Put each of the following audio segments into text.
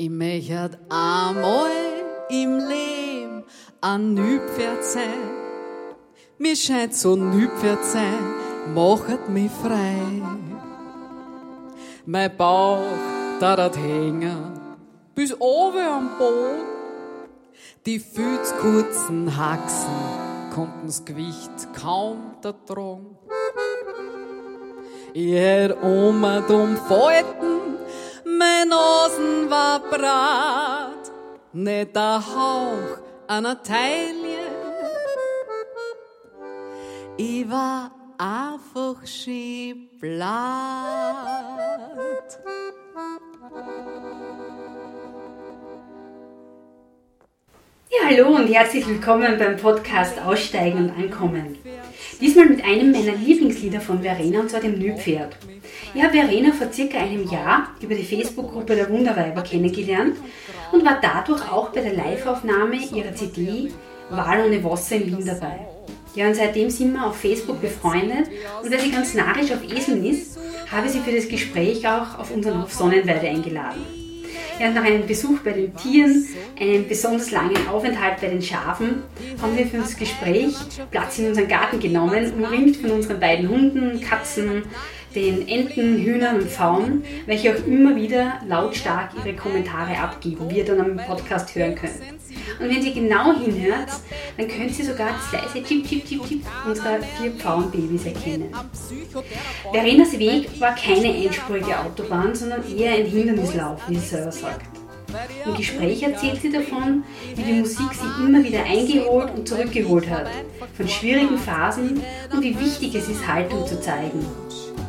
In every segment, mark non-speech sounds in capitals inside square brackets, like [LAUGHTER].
Ich möchte einmal im Leben ein Nüpferd sein. Mir scheint so Nüpferd sein, machet mich frei. Mein Bauch, da dat hängen, bis oben am Boden. Die viel zu kurzen Haxen konnten das Gewicht kaum tragen. Ich hätt Oma dumm Falten, mein Nasen war brat, nicht der Hauch einer Taille. Ich war einfach schön Ja, hallo und herzlich willkommen beim Podcast Aussteigen und Ankommen. Diesmal mit einem meiner Lieblingslieder von Verena und zwar dem Nüpferd. Ich habe Verena vor circa einem Jahr über die Facebook-Gruppe der Wunderweiber kennengelernt und war dadurch auch bei der Live-Aufnahme ihrer CD Wahl ohne Wasser in Wien dabei. Ja, und seitdem sind wir auf Facebook befreundet und weil sie ganz narrisch auf Eseln ist, habe ich sie für das Gespräch auch auf unseren Hof Sonnenweide eingeladen. Ja, nach einem Besuch bei den Tieren, einem besonders langen Aufenthalt bei den Schafen, haben wir für das Gespräch Platz in unseren Garten genommen, umringt von unseren beiden Hunden, Katzen, den Enten, Hühnern und Pfauen, welche auch immer wieder lautstark ihre Kommentare abgeben, wie ihr dann am Podcast hören könnt. Und wenn ihr genau hinhört, dann könnt ihr sogar das leise Chip, Chip, Chip, Chip unserer vier Pfauenbabys erkennen. Verenas Weg war keine einspurige Autobahn, sondern eher ein Hindernislauf, wie sie selber sagt. Im Gespräch erzählt sie davon, wie die Musik sie immer wieder eingeholt und zurückgeholt hat, von schwierigen Phasen und wie wichtig es ist, Haltung zu zeigen.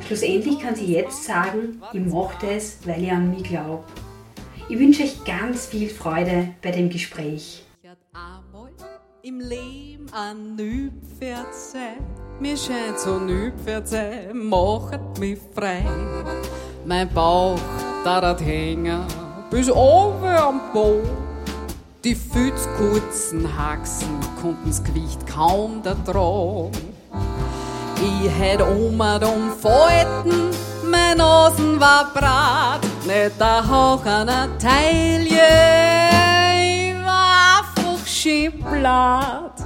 Schlussendlich kann sie jetzt sagen, ich mochte es, weil ich an mich glaube. Ich wünsche euch ganz viel Freude bei dem Gespräch. Hat im Leben ein Nüpferd sein. Mir scheint so Nüpferd sein, machet mich frei. Mein Bauch, da dat hängen, bis oben am Boden. Die viel zu kurzen Haxen konnten's Gewicht kaum da tragen. Ich hätt Oma dumm Falten, mein Nasen war brat, nicht der Hauch einer Taille. Ich war einfach schön blatt.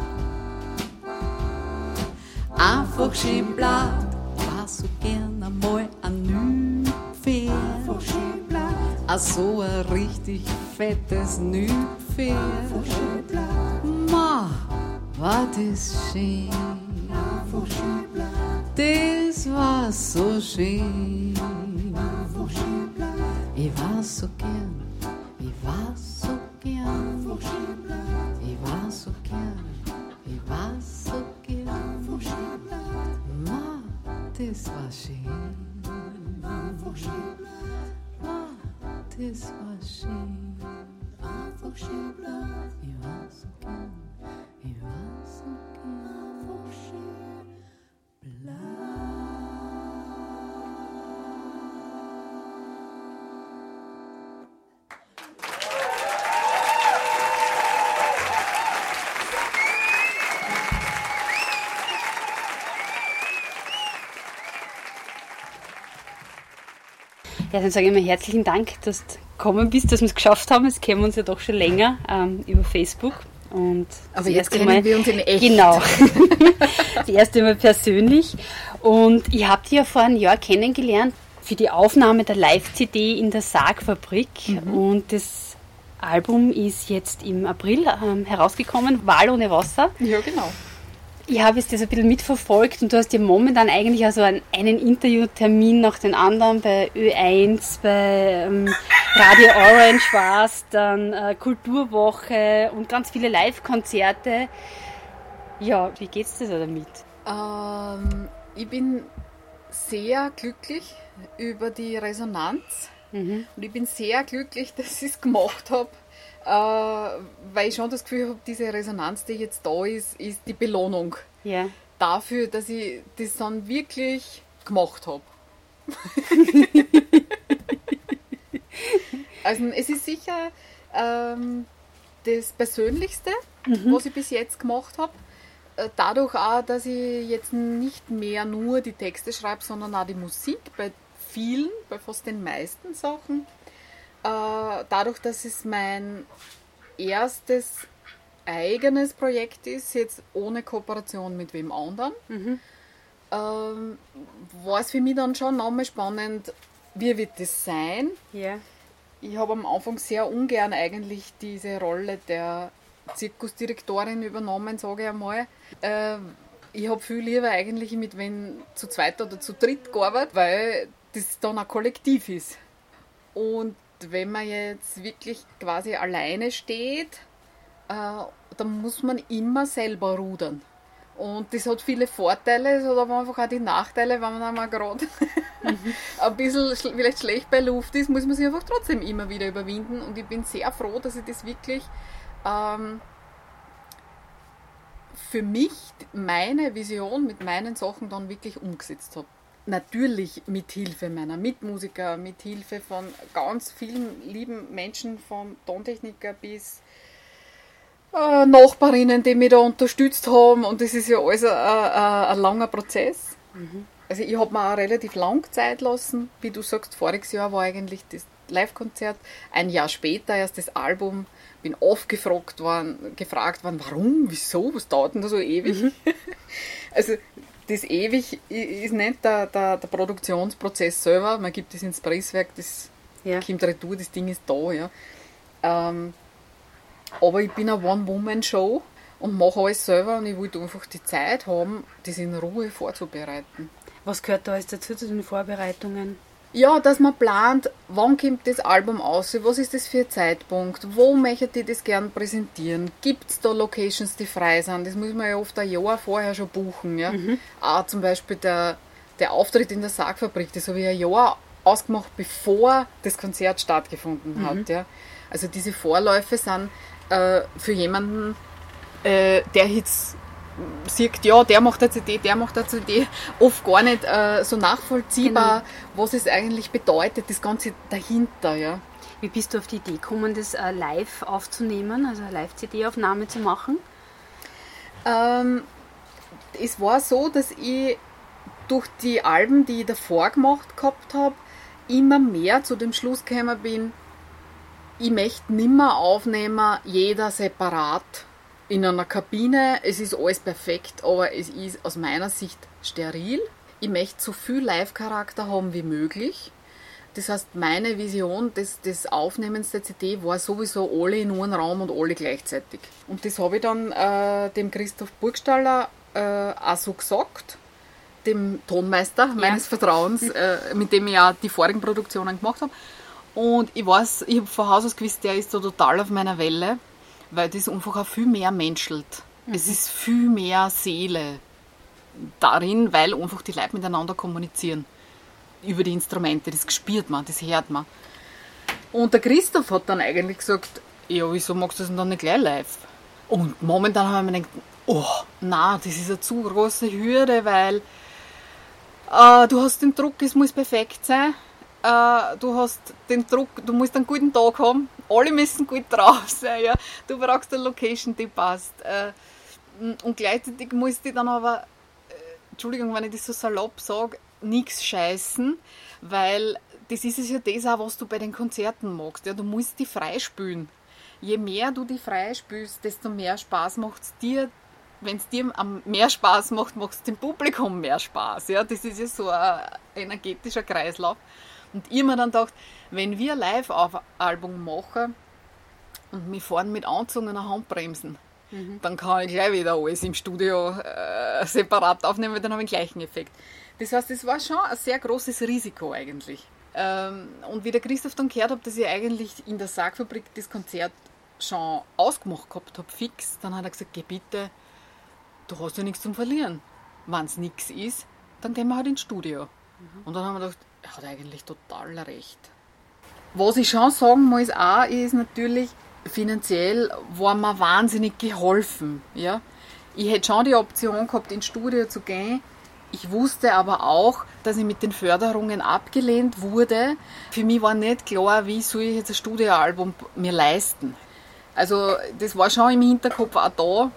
Einfach schön blatt. War so gern einmal ein Nüpferd. A so ein richtig fettes Nüpferd. Ma, war das schön. Das war so schön. Ich war so gern, ich war so gern. Ich war so gern, ich war so gern. Ma, das war schön. Ma, das war schön. Ich war so gern, ich war so gern. Ja, dann sage ich mal herzlichen Dank, dass du gekommen bist, dass wir es geschafft haben. Es kennen wir uns ja doch schon länger ähm, über Facebook. Und Aber jetzt kennen Mal- wir uns in echt. Genau. [LAUGHS] [LAUGHS] das erste Mal persönlich. Und ich habe dich ja vor einem Jahr kennengelernt für die Aufnahme der Live-CD in der Sargfabrik. Mhm. Und das Album ist jetzt im April ähm, herausgekommen, Wahl ohne Wasser. Ja, genau. Ich habe es das ein bisschen mitverfolgt und du hast ja momentan eigentlich also einen, einen Interviewtermin nach den anderen bei Ö1, bei ähm, Radio Orange war es, dann äh, Kulturwoche und ganz viele Live-Konzerte. Ja, wie geht's dir da damit? Ähm, ich bin sehr glücklich über die Resonanz Mhm. und ich bin sehr glücklich, [LAUGHS] dass ich es gemacht habe, äh, weil ich schon das Gefühl habe, diese Resonanz, die jetzt da ist, ist die Belohnung Ja. dafür, dass ich das dann wirklich gemacht habe. [LAUGHS] also es ist sicher ähm, das Persönlichste, was ich bis jetzt gemacht habe. Äh, Dadurch auch, dass ich jetzt nicht mehr nur die Texte schreibe, sondern auch die Musik bei vielen, bei fast den meisten Sachen. Äh, dadurch, dass es mein erstes eigenes Projekt ist, jetzt ohne Kooperation mit wem anderen, mhm. ähm, war es für mich dann schon nochmal spannend, wie wird das sein? Yeah. Ich habe am Anfang sehr ungern eigentlich diese Rolle der Zirkusdirektorin übernommen, sage ich einmal. Äh, ich habe viel lieber eigentlich mit wenn zu zweit oder zu dritt gearbeitet, weil das dann ein Kollektiv ist. Und wenn man jetzt wirklich quasi alleine steht, äh, dann muss man immer selber rudern. Und das hat viele Vorteile, es hat aber einfach auch die Nachteile, wenn man einmal gerade mhm. [LAUGHS] ein bisschen vielleicht schlecht bei Luft ist, muss man sich einfach trotzdem immer wieder überwinden. Und ich bin sehr froh, dass ich das wirklich ähm, für mich, meine Vision mit meinen Sachen dann wirklich umgesetzt habe. Natürlich mit Hilfe meiner Mitmusiker, mit Hilfe von ganz vielen lieben Menschen, vom Tontechniker bis äh, Nachbarinnen, die mich da unterstützt haben. Und das ist ja alles ein, langer Prozess. Mhm. Also ich habe mir auch relativ lang Zeit lassen. Wie du sagst, voriges Jahr war eigentlich das Live-Konzert. Ein Jahr später erst das Album. Bin oft gefragt worden, gefragt worden, warum, wieso, was dauert denn da so ewig? Mhm. [LAUGHS] also das ewig ist nicht der, der, der, Produktionsprozess selber. Man gibt es ins Presswerk, das ja. kommt retour, das Ding ist da. Ja. Ähm, aber ich bin eine One-Woman-Show und mache alles selber und ich wollte einfach die Zeit haben, das in Ruhe vorzubereiten. Was gehört da alles dazu zu den Vorbereitungen? Ja, dass man plant, wann kommt das Album aus, was ist das für ein Zeitpunkt, wo möchtet ihr das gern präsentieren, gibt es da Locations, die frei sind, das muss man ja oft ein Jahr vorher schon buchen. Ja? Mhm. Auch zum Beispiel der, der Auftritt in der Sargfabrik, das habe ich ein Jahr ausgemacht, bevor das Konzert stattgefunden mhm. hat. Ja? Also diese Vorläufe sind äh, für jemanden, äh, der jetzt sieht, ja, der macht eine CD, der macht eine CD, oft gar nicht äh, so nachvollziehbar, genau. was es eigentlich bedeutet, das Ganze dahinter. Ja. Wie bist du auf die Idee gekommen, das äh, live aufzunehmen, also eine Live-CD-Aufnahme zu machen? Ähm, es war so, dass ich durch die Alben, die ich davor gemacht gehabt habe, immer mehr zu dem Schluss gekommen bin, ich möchte nimmer aufnehmen, jeder separat in einer Kabine. Es ist alles perfekt, aber es ist aus meiner Sicht steril. Ich möchte so viel Live-Charakter haben wie möglich. Das heißt, meine Vision des, des Aufnehmens der CD war sowieso alle in einem Raum und alle gleichzeitig. Und das habe ich dann äh, dem Christoph Burgstaller äh, auch so gesagt, dem Tonmeister meines ja. Vertrauens, [LAUGHS] äh, mit dem ich ja die vorigen Produktionen gemacht habe. Und ich weiß, ich habe von Haus aus gewusst, der ist so total auf meiner Welle, weil das einfach auch viel mehr menschelt. Mhm. Es ist viel mehr Seele darin, weil einfach die Leute miteinander kommunizieren. Über die Instrumente, das spürt man, das hört man. Und der Christoph hat dann eigentlich gesagt, ja, wieso magst du das denn dann nicht gleich live? Und momentan haben wir gedacht, oh, na, das ist eine zu große Hürde, weil äh, du hast den Druck, es muss perfekt sein äh, du hast den Druck, du musst einen guten Tag haben, alle müssen gut drauf sein, ja. du brauchst eine Location, die passt. Äh, und gleichzeitig musst du dann aber, äh, Entschuldigung, wenn ich das so salopp sage, nichts scheißen, weil das ist es ja das auch, was du bei den Konzerten magst. Ja. Du musst die freispülen. Je mehr du die freispülst, desto mehr Spaß macht es dir, wenn es dir mehr Spaß macht, macht es dem Publikum mehr Spaß. Ja? Das ist ja so ein energetischer Kreislauf. Und ich mir dann gedacht, wenn wir Live-Album machen und wir fahren mit angezogener Handbremsen, mhm. dann kann ich gleich wieder alles im Studio äh, separat aufnehmen, weil dann habe ich den gleichen Effekt. Das heißt, es war schon ein sehr großes Risiko eigentlich. Ähm, und wie der Christoph dann gehört hat, dass ich eigentlich in der Sargfabrik das Konzert schon ausgemacht gehabt habe, fix, dann hat er gesagt, geh bitte, du hast ja nichts zum Verlieren. Wenn es nichts ist, dann gehen wir halt ins Studio. Mhm. Und dann haben wir gedacht, er hat eigentlich total recht. Was ich schon sagen muss, auch ist natürlich, finanziell war mir wahnsinnig geholfen. Ja? Ich hätte schon die Option gehabt, ins Studio zu gehen. Ich wusste aber auch, dass ich mit den Förderungen abgelehnt wurde. Für mich war nicht klar, wie soll ich jetzt ein Studioalbum mir leisten. Also das war schon im Hinterkopf auch da.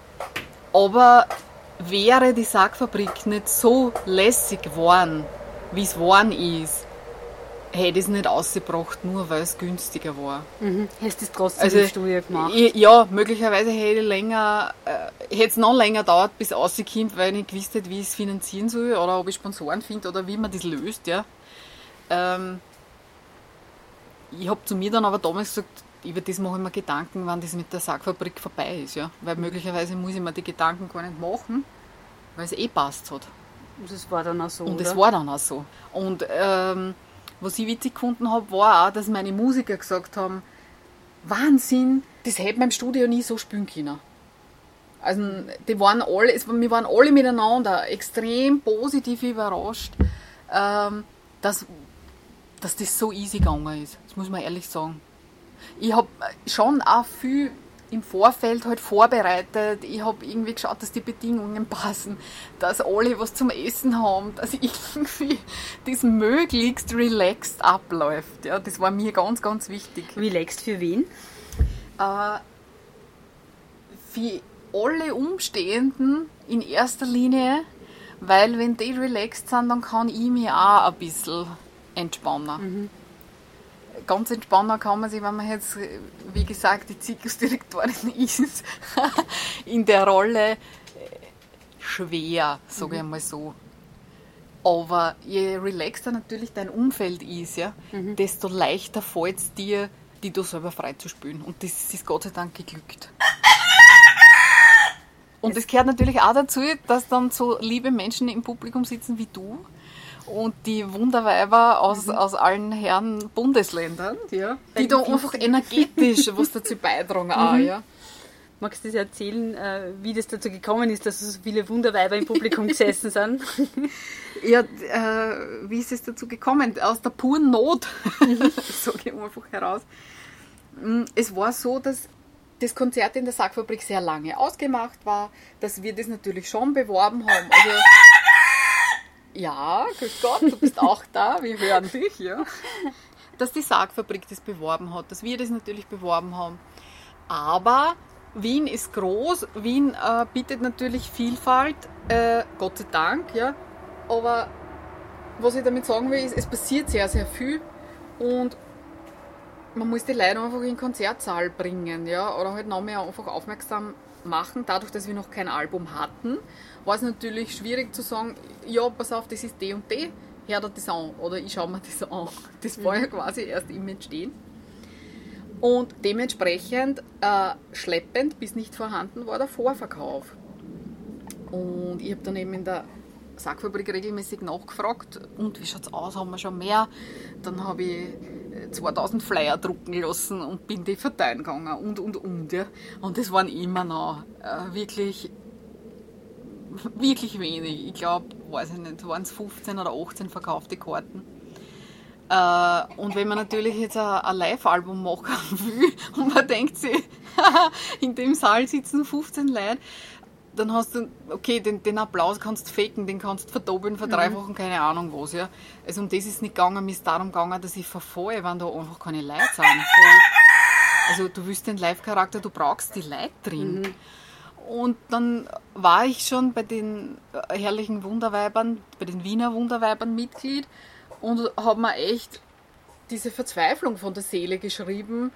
Aber wäre die Sackfabrik nicht so lässig geworden, wie es geworden ist, hätte ich es nicht ausgebracht, nur weil es günstiger war. Mhm. Hast du es trotzdem Also, im Studio gemacht? Ich, ja, möglicherweise hätte ich länger, äh, hätte es noch länger dauert, bis es rauskommt, weil ich nicht gewusst hätte, wie ich es finanzieren soll oder ob ich Sponsoren finde oder wie man das löst. Ja. Ähm, ich habe zu mir dann aber damals gesagt, über das mache ich mir Gedanken, wann das mit der Sackfabrik vorbei ist. Ja. Weil möglicherweise muss ich mir die Gedanken gar nicht machen, weil es eh passt hat. Und das war dann auch so, Und das war dann auch so. Und ähm, was ich witzig gefunden habe, war auch, dass meine Musiker gesagt haben, Wahnsinn, das hätte man im Studio nie so spielen können. Also die waren alle, es, wir waren alle miteinander extrem positiv überrascht, ähm, dass, dass das so easy gegangen ist. Das muss man ehrlich sagen. Ich habe schon auch viel im Vorfeld halt vorbereitet. Ich habe irgendwie geschaut, dass die Bedingungen passen, dass alle was zum Essen haben, dass [LAUGHS] irgendwie das möglichst relaxed abläuft. Ja, das war mir ganz, ganz wichtig. Relaxed für wen? Äh, für alle Umstehenden in erster Linie, weil wenn die relaxed sind, dann kann ich mich auch ein bisschen entspannen. Ganz entspannen kann man sich, wenn man jetzt, wie gesagt, die Zirkusdirektorin [LAUGHS] ist, in der Rolle äh, schwer, sage ich mal so. Aber je relaxter natürlich dein Umfeld ist, ja, desto leichter fällt es dir, die du selber frei zu spielen. Und das ist Gott sei Dank geglückt. Und es gehört natürlich auch dazu, dass dann so liebe Menschen im Publikum sitzen wie du und die Wunderweiber aus, aus allen Herren Bundesländern, ja, die da einfach energetisch was dazu beitragen [LAUGHS] auch, ja. Magst du das erzählen, äh, wie das dazu gekommen ist, dass so viele Wunderweiber im Publikum gesessen sind? [LAUGHS] Ja, äh, wie ist es dazu gekommen? Aus der puren Not, [LAUGHS] sage ich einfach heraus. Mm, Es war so, dass das Konzert in der Sackfabrik sehr lange ausgemacht war, dass wir das natürlich schon beworben haben. Also, ja, grüß Gott, du bist auch da, wir hören dich, ja. [LAUGHS] Dass die Sargfabrik das beworben hat, dass wir das natürlich beworben haben. Aber Wien ist groß, Wien äh, bietet natürlich Vielfalt, äh, Gott sei Dank, ja. Aber was ich damit sagen will, ist, es passiert sehr, sehr viel und man muss die Leute einfach in den Konzertsaal bringen, ja, oder halt noch mehr einfach aufmerksam machen. Dadurch, dass wir noch kein Album hatten, war es natürlich schwierig zu sagen, ja, pass auf, das ist D und D, hör dir das an, oder ich schaue mir das an. Das war ja quasi erst im Entstehen. Und dementsprechend äh, schleppend bis nicht vorhanden war der Vorverkauf. Und ich habe dann eben in der Sackfabrik regelmäßig nachgefragt, und wie schaut's aus, haben wir schon mehr? Dann habe ich äh, 2000 Flyer drucken lassen und bin die verteilen gegangen und, und, und. Ja. Und das waren immer noch äh, wirklich, wirklich wenig. Ich glaube, weiß ich nicht, waren es 15 oder 18 verkaufte Karten. Äh, und wenn man natürlich jetzt ein, ein Live-Album machen [LAUGHS] will und man denkt sich, [LAUGHS] in dem Saal sitzen 15 Leute, dann hast du, okay, den, den Applaus kannst du faken, den kannst du verdoppeln, verdreifachen, keine Ahnung was. Ja. Also um das ist nicht gegangen, mir ist darum gegangen, dass ich verfahre, wenn da einfach keine Leute sind. [LAUGHS] Also du willst den Live-Charakter, du brauchst die Leute drin. Und dann war ich schon bei den äh, herrlichen Wunderweibern, bei den Wiener Wunderweibern Mitglied und habe mir echt diese Verzweiflung von der Seele geschrieben.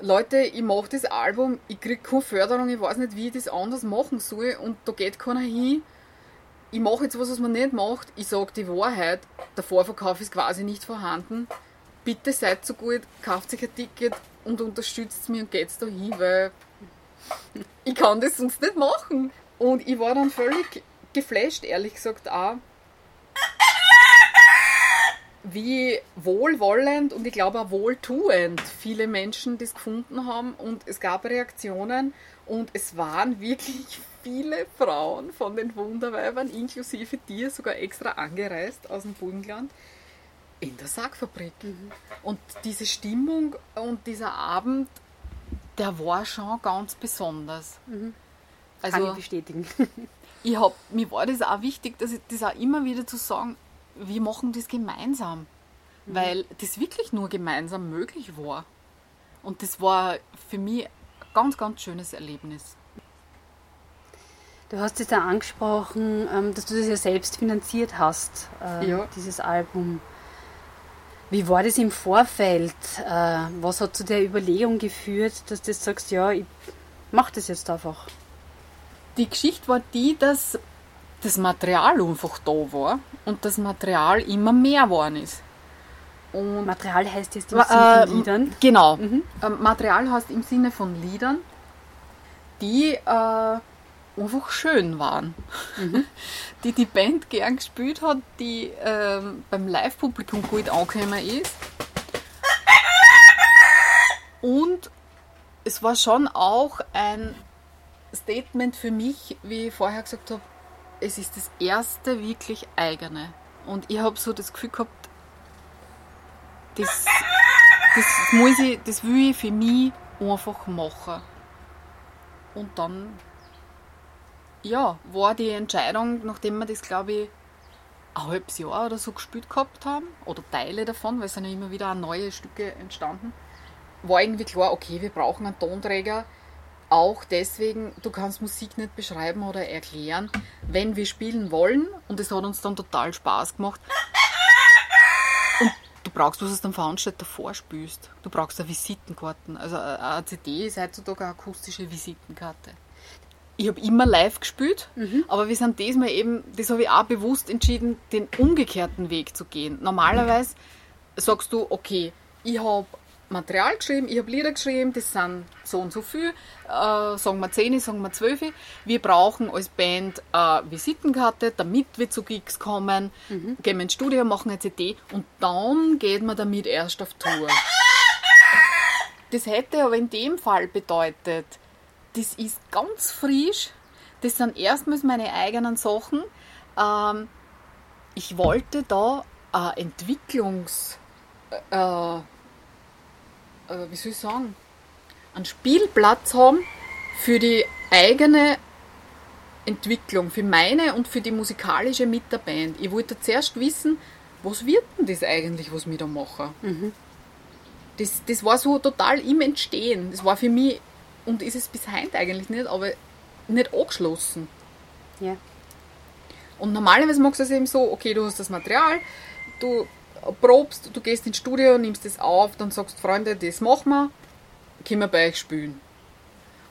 Leute, ich mache das Album, ich kriege keine Förderung, ich weiß nicht, wie ich das anders machen soll und da geht keiner hin. Ich mache jetzt was, was man nicht macht. Ich sage die Wahrheit, der Vorverkauf ist quasi nicht vorhanden. Bitte seid so gut, kauft euch ein Ticket und unterstützt mich und geht's da hin, weil ich kann das sonst nicht machen. Und ich war dann völlig geflasht, ehrlich gesagt auch, wie wohlwollend und ich glaube auch wohltuend viele Menschen das gefunden haben und es gab Reaktionen und es waren wirklich viele Frauen von den Wunderweibern, inklusive dir, sogar extra angereist aus dem Burgenland, in der Sackfabrik. Und diese Stimmung und dieser Abend, der war schon ganz besonders. Kann Also ich bestätigen. [LAUGHS] ich hab, mir war das auch wichtig, dass ich das auch immer wieder zu sagen, wir machen das gemeinsam. Weil das wirklich nur gemeinsam möglich war. Und das war für mich ein ganz, ganz schönes Erlebnis. Du hast es da angesprochen, ähm, dass du das ja selbst finanziert hast, äh, Ja. dieses Album. Wie war das im Vorfeld? Äh, was hat zu der Überlegung geführt, dass du sagst, ja, ich mach das jetzt einfach? Die Geschichte war die, dass das Material einfach da war und das Material immer mehr geworden ist. Und Material heißt jetzt im Sinne äh, von Liedern? Genau. Mhm. Ähm, Material heißt im Sinne von Liedern, die äh, einfach schön waren. Mhm. [LAUGHS] Die die Band gern gespielt hat, die ähm, beim Live-Publikum gut angekommen ist. Und es war schon auch ein Statement für mich, wie ich vorher gesagt habe, es ist das erste wirklich eigene. Und ich habe so das Gefühl gehabt, das, das, muss ich, das will ich für mich einfach machen. Und dann ja, war die Entscheidung, nachdem wir das, glaube ich, ein halbes Jahr oder so gespielt gehabt haben, oder Teile davon, weil es sind ja immer wieder neue Stücke entstanden, war irgendwie klar, okay, wir brauchen einen Tonträger. Auch deswegen, du kannst Musik nicht beschreiben oder erklären, wenn wir spielen wollen. Und es hat uns dann total Spaß gemacht. Und du brauchst, was du am Veranstalter vorspielst. Du brauchst eine Visitenkarten. Also eine CD ist heutzutage eine akustische Visitenkarte ich habe immer live gespielt, mhm. aber wir sind diesmal eben, das habe ich auch bewusst entschieden, den umgekehrten Weg zu gehen. Normalerweise sagst du, okay, ich habe Material geschrieben, ich habe Lieder geschrieben, das sind so und so viel, äh, sagen wir 10, sagen wir 12. Wir brauchen als Band eine Visitenkarte, damit wir zu Gigs kommen, mhm. gehen wir ins Studio, machen eine CD und dann geht man damit erst auf Tour. [LAUGHS] Das hätte aber in dem Fall bedeutet, das ist ganz frisch. Das sind erstmals meine eigenen Sachen. Ähm, ich wollte da äh, Entwicklungs... Äh, äh, wie soll ich sagen? Einen Spielplatz haben für die eigene Entwicklung, für meine und für die musikalische mit der Band. Ich wollte zuerst wissen, was wird denn das eigentlich, was wir da machen? Mhm. Das, das war so total im Entstehen. Das war für mich und ist es bis heute eigentlich nicht, aber nicht angeschlossen. Ja. Und normalerweise machst du es eben so, okay, du hast das Material, du probst, du gehst ins Studio, nimmst das auf, dann sagst Freunde, das machen wir, können wir bei euch spielen.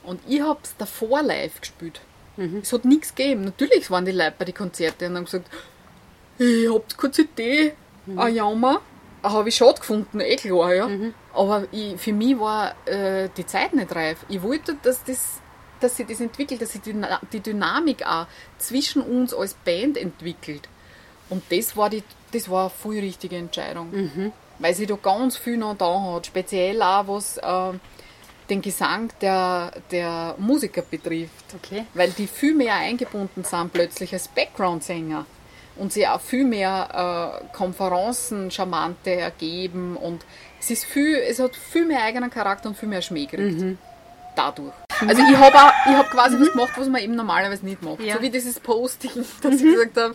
Und ich habe es davor live gespielt. Mhm. Es hat nichts gegeben. Natürlich waren die Leute bei den Konzerten und haben gesagt, ich habt keine CD, mhm. ah jammer. Habe ich schade gefunden, eh klar, ja. Mhm. Aber ich, für mich war äh, die Zeit nicht reif. Ich wollte, dass, das, dass sich das entwickelt, dass sich die, die Dynamik auch zwischen uns als Band entwickelt. Und das war, die, das war eine voll richtige Entscheidung. Mhm. Weil sie da ganz viel noch da hat. Speziell auch, was äh, den Gesang der, der Musiker betrifft. Okay. Weil die viel mehr eingebunden sind plötzlich als Background-Sänger und sie auch viel mehr äh, Konferenzen charmante ergeben und es ist viel, es hat viel mehr eigenen Charakter und viel mehr Schmäh gekriegt. Mhm. Dadurch. Also ich habe hab quasi mhm. was gemacht, was man eben normalerweise nicht macht. Ja. So wie dieses Posting, [LAUGHS] das mhm. ich gesagt habe,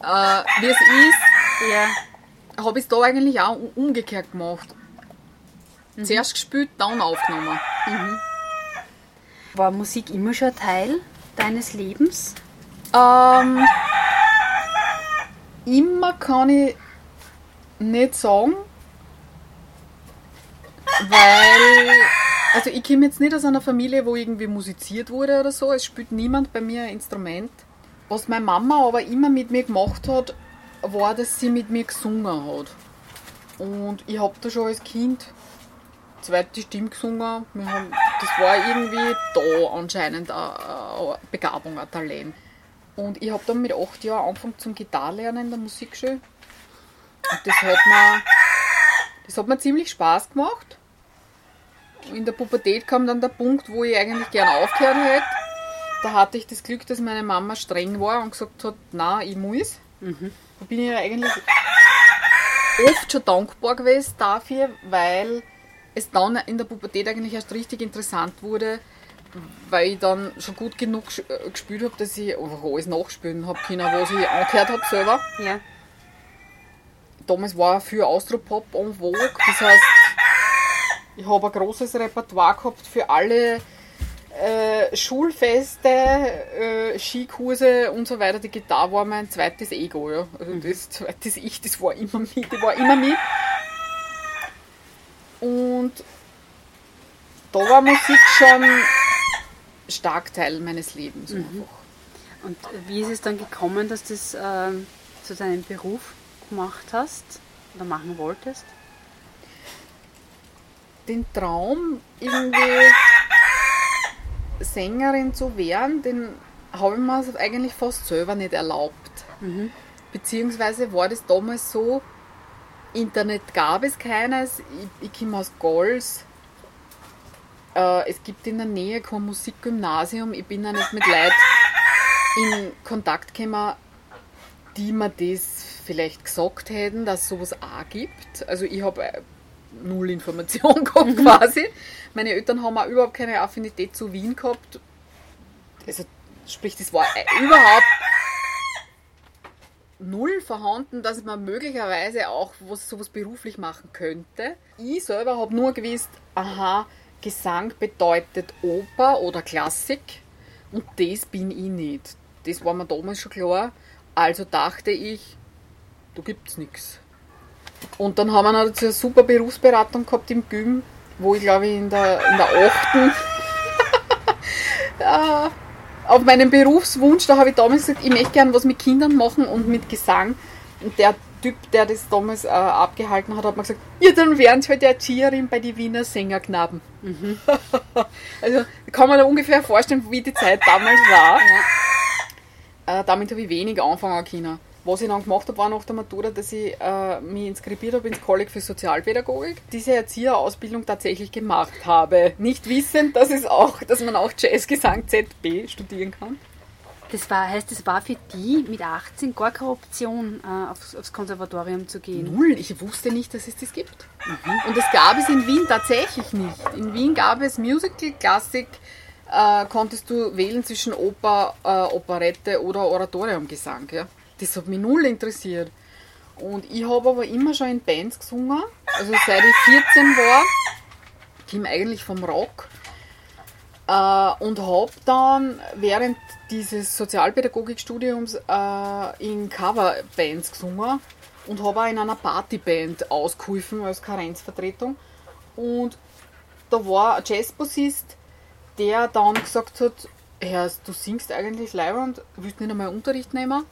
äh, wie es ist, ja. habe ich es da eigentlich auch umgekehrt gemacht. Mhm. Zuerst gespielt, dann aufgenommen. Mhm. War Musik immer schon Teil deines Lebens? Ähm, immer kann ich nicht sagen, weil, also ich komme jetzt nicht aus einer Familie, wo irgendwie musiziert wurde oder so. Es spielt niemand bei mir ein Instrument. Was meine Mama aber immer mit mir gemacht hat, war, dass sie mit mir gesungen hat. Und ich habe da schon als Kind zweite Stimme gesungen. Haben, das war irgendwie da anscheinend eine Begabung, ein Talent. Und ich habe dann mit acht Jahren angefangen zum Gitarrenlernen in der Musikschule. Und das hat mir, das hat mir ziemlich Spaß gemacht in der Pubertät kam dann der Punkt, wo ich eigentlich gerne aufgehört hätte. Da hatte ich das Glück, dass meine Mama streng war und gesagt hat, na, ich muss. Mhm. Da bin ich eigentlich oft schon dankbar gewesen dafür, weil es dann in der Pubertät eigentlich erst richtig interessant wurde, weil ich dann schon gut genug äh, gespielt habe, dass ich einfach alles nachspielen habe können, was ich angehört habe selber. Ja. Damals war viel Austropop en vogue, das heißt, ich habe ein großes Repertoire gehabt für alle äh, Schulfeste, äh, Skikurse und so weiter. Die Gitarre war mein zweites Ego. Ja. Also mhm. das zweites Ich, das war immer mit. Ich war immer mit. Und da war Musik schon stark Teil meines Lebens. Mhm. Und wie ist es dann gekommen, dass du das äh, zu deinem Beruf gemacht hast oder machen wolltest? Den Traum, irgendwie Sängerin zu werden, den habe ich mir eigentlich fast selber nicht erlaubt. Mhm. Beziehungsweise war das damals so, Internet gab es keines, ich, ich komme aus Gols, äh, es gibt in der Nähe kein Musikgymnasium, ich bin ja nicht mit Leuten in Kontakt gekommen, die mir das vielleicht gesagt hätten, dass es sowas auch gibt. Also ich habe äh, null Information [LAUGHS] gehabt mhm. quasi. Meine Eltern haben auch überhaupt keine Affinität zu Wien gehabt. Also sprich, das war äh, überhaupt null vorhanden, dass man möglicherweise auch was, sowas beruflich machen könnte. Ich selber habe nur gewusst, aha, Gesang bedeutet Oper oder Klassik und das bin ich nicht. Das war mir damals schon klar. Also dachte ich, da gibt es nichts. Und dann haben wir noch eine super Berufsberatung gehabt im Gym, wo ich glaube ich in der, in der 8. [LAUGHS] Äh, auf meinen Berufswunsch, da habe ich damals gesagt, ich möchte gerne was mit Kindern machen und mit Gesang. Und der Typ, der das damals äh, abgehalten hat, hat mir gesagt, ja, dann wären Sie halt Erzieherin bei den Wiener Sängerknaben. Mhm. [LAUGHS] also kann man da ungefähr vorstellen, wie die Zeit damals war. Ja. Äh, damit habe ich wenig anfangen können. Was ich dann gemacht habe, war nach der Matura, dass ich äh, mich inskribiert habe ins Kolleg für Sozialpädagogik, diese Erzieherausbildung tatsächlich gemacht habe. Nicht wissend, dass, es auch, dass man auch Jazzgesang ZB studieren kann. Das war, heißt, das war für die mit 18 gar keine Option, äh, aufs, aufs, Konservatorium zu gehen? Null. Ich wusste nicht, dass es das gibt. Mhm. Und das gab es in Wien tatsächlich nicht. In Wien gab es Musical, Klassik, äh, konntest du wählen zwischen Oper, äh, Operette oder Oratoriumgesang. Ja? das hat mich null interessiert. Und ich habe aber immer schon in Bands gesungen. Also seit ich 14 war, kam eigentlich vom Rock. Äh, und habe dann während dieses Sozialpädagogikstudiums äh, in Coverbands gesungen und habe auch in einer Partyband ausgeholfen als Karenzvertretung. Und da war ein Jazzbassist, der dann gesagt hat, Herr, du singst eigentlich live und willst nicht einmal Unterricht nehmen?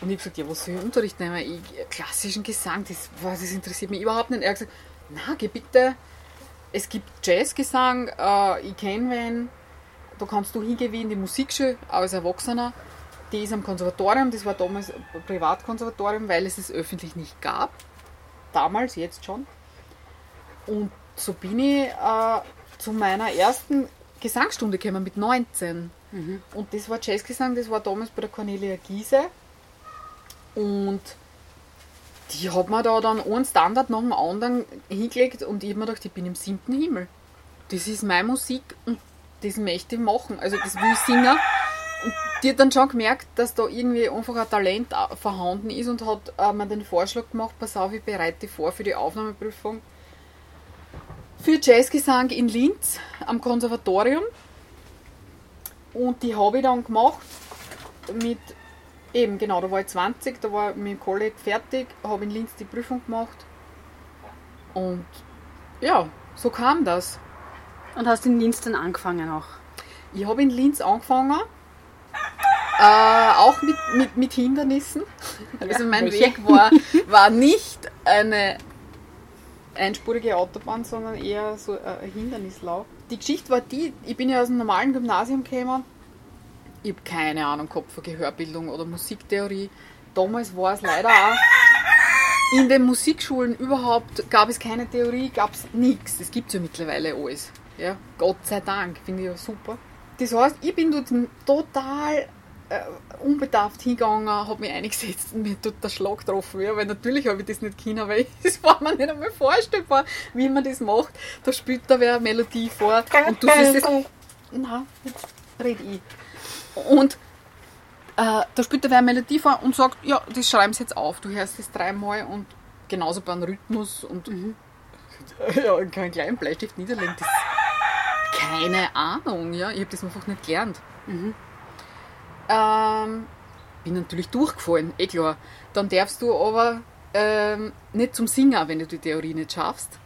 Und ich habe gesagt, ja, was soll ich Unterricht nehmen? Ich, klassischen Gesang, das, das interessiert mich überhaupt nicht. Er hat gesagt, na, geh bitte, es gibt Jazzgesang, äh, ich kenne wen, da kannst du hingehen wie in die Musikschule als Erwachsener. Die ist am Konservatorium, das war damals ein Privatkonservatorium, weil es es öffentlich nicht gab. Damals, jetzt schon. Und so bin ich äh, zu meiner ersten Gesangsstunde gekommen mit 19. Mhm. Und das war Jazzgesang, das war damals bei der Cornelia Giese und die hat mir da dann einen Standard nach dem anderen hingelegt und ich habe mir gedacht, ich bin im siebten Himmel. Das ist meine Musik und das möchte ich machen. Also das will ich singen. Und die hat dann schon gemerkt, dass da irgendwie einfach ein Talent vorhanden ist und hat äh, mir den Vorschlag gemacht, pass auf, ich bereite vor für die Aufnahmeprüfung für Jazzgesang in Linz am Konservatorium. Und die habe ich dann gemacht mit Eben, genau, da war ich 20, da war mein Kollege fertig, habe in Linz die Prüfung gemacht. Und ja, so kam das. Und hast in Linz dann angefangen auch? Ich habe in Linz angefangen, äh, auch mit, mit, mit Hindernissen. Also mein welche? Weg war, war nicht eine einspurige Autobahn, sondern eher so ein Hindernislauf. Die Geschichte war die, ich bin ja aus einem normalen Gymnasium gekommen ich habe keine Ahnung gehabt von Gehörbildung oder Musiktheorie. Damals war es leider auch in den Musikschulen überhaupt, gab es keine Theorie, gab es nichts. Das gibt es ja mittlerweile alles. Ja, Gott sei Dank, finde ich ja super. Das heißt, ich bin dort total äh, unbedarft hingegangen, habe mich eingesetzt und mir tut der Schlag getroffen. Ja, weil natürlich habe ich das nicht können, [LAUGHS] weil es war mir nicht einmal vorstellbar, wie man das macht. Da spielt da wer eine Melodie vor und du siehst es. Nein, jetzt rede ich. Und äh, da spielt er eine Melodie vor und sagt, ja, das schreiben sie jetzt auf. Du hörst das dreimal und genauso beim Rhythmus und mhm. Ja, keinen kleinen Bleistift niederlegen. Das, keine Ahnung, ja. Ich habe das einfach nicht gelernt. Mhm. Ähm, bin natürlich durchgefallen, eh klar. Dann darfst du aber ähm, nicht zum Singen, wenn du die Theorie nicht schaffst.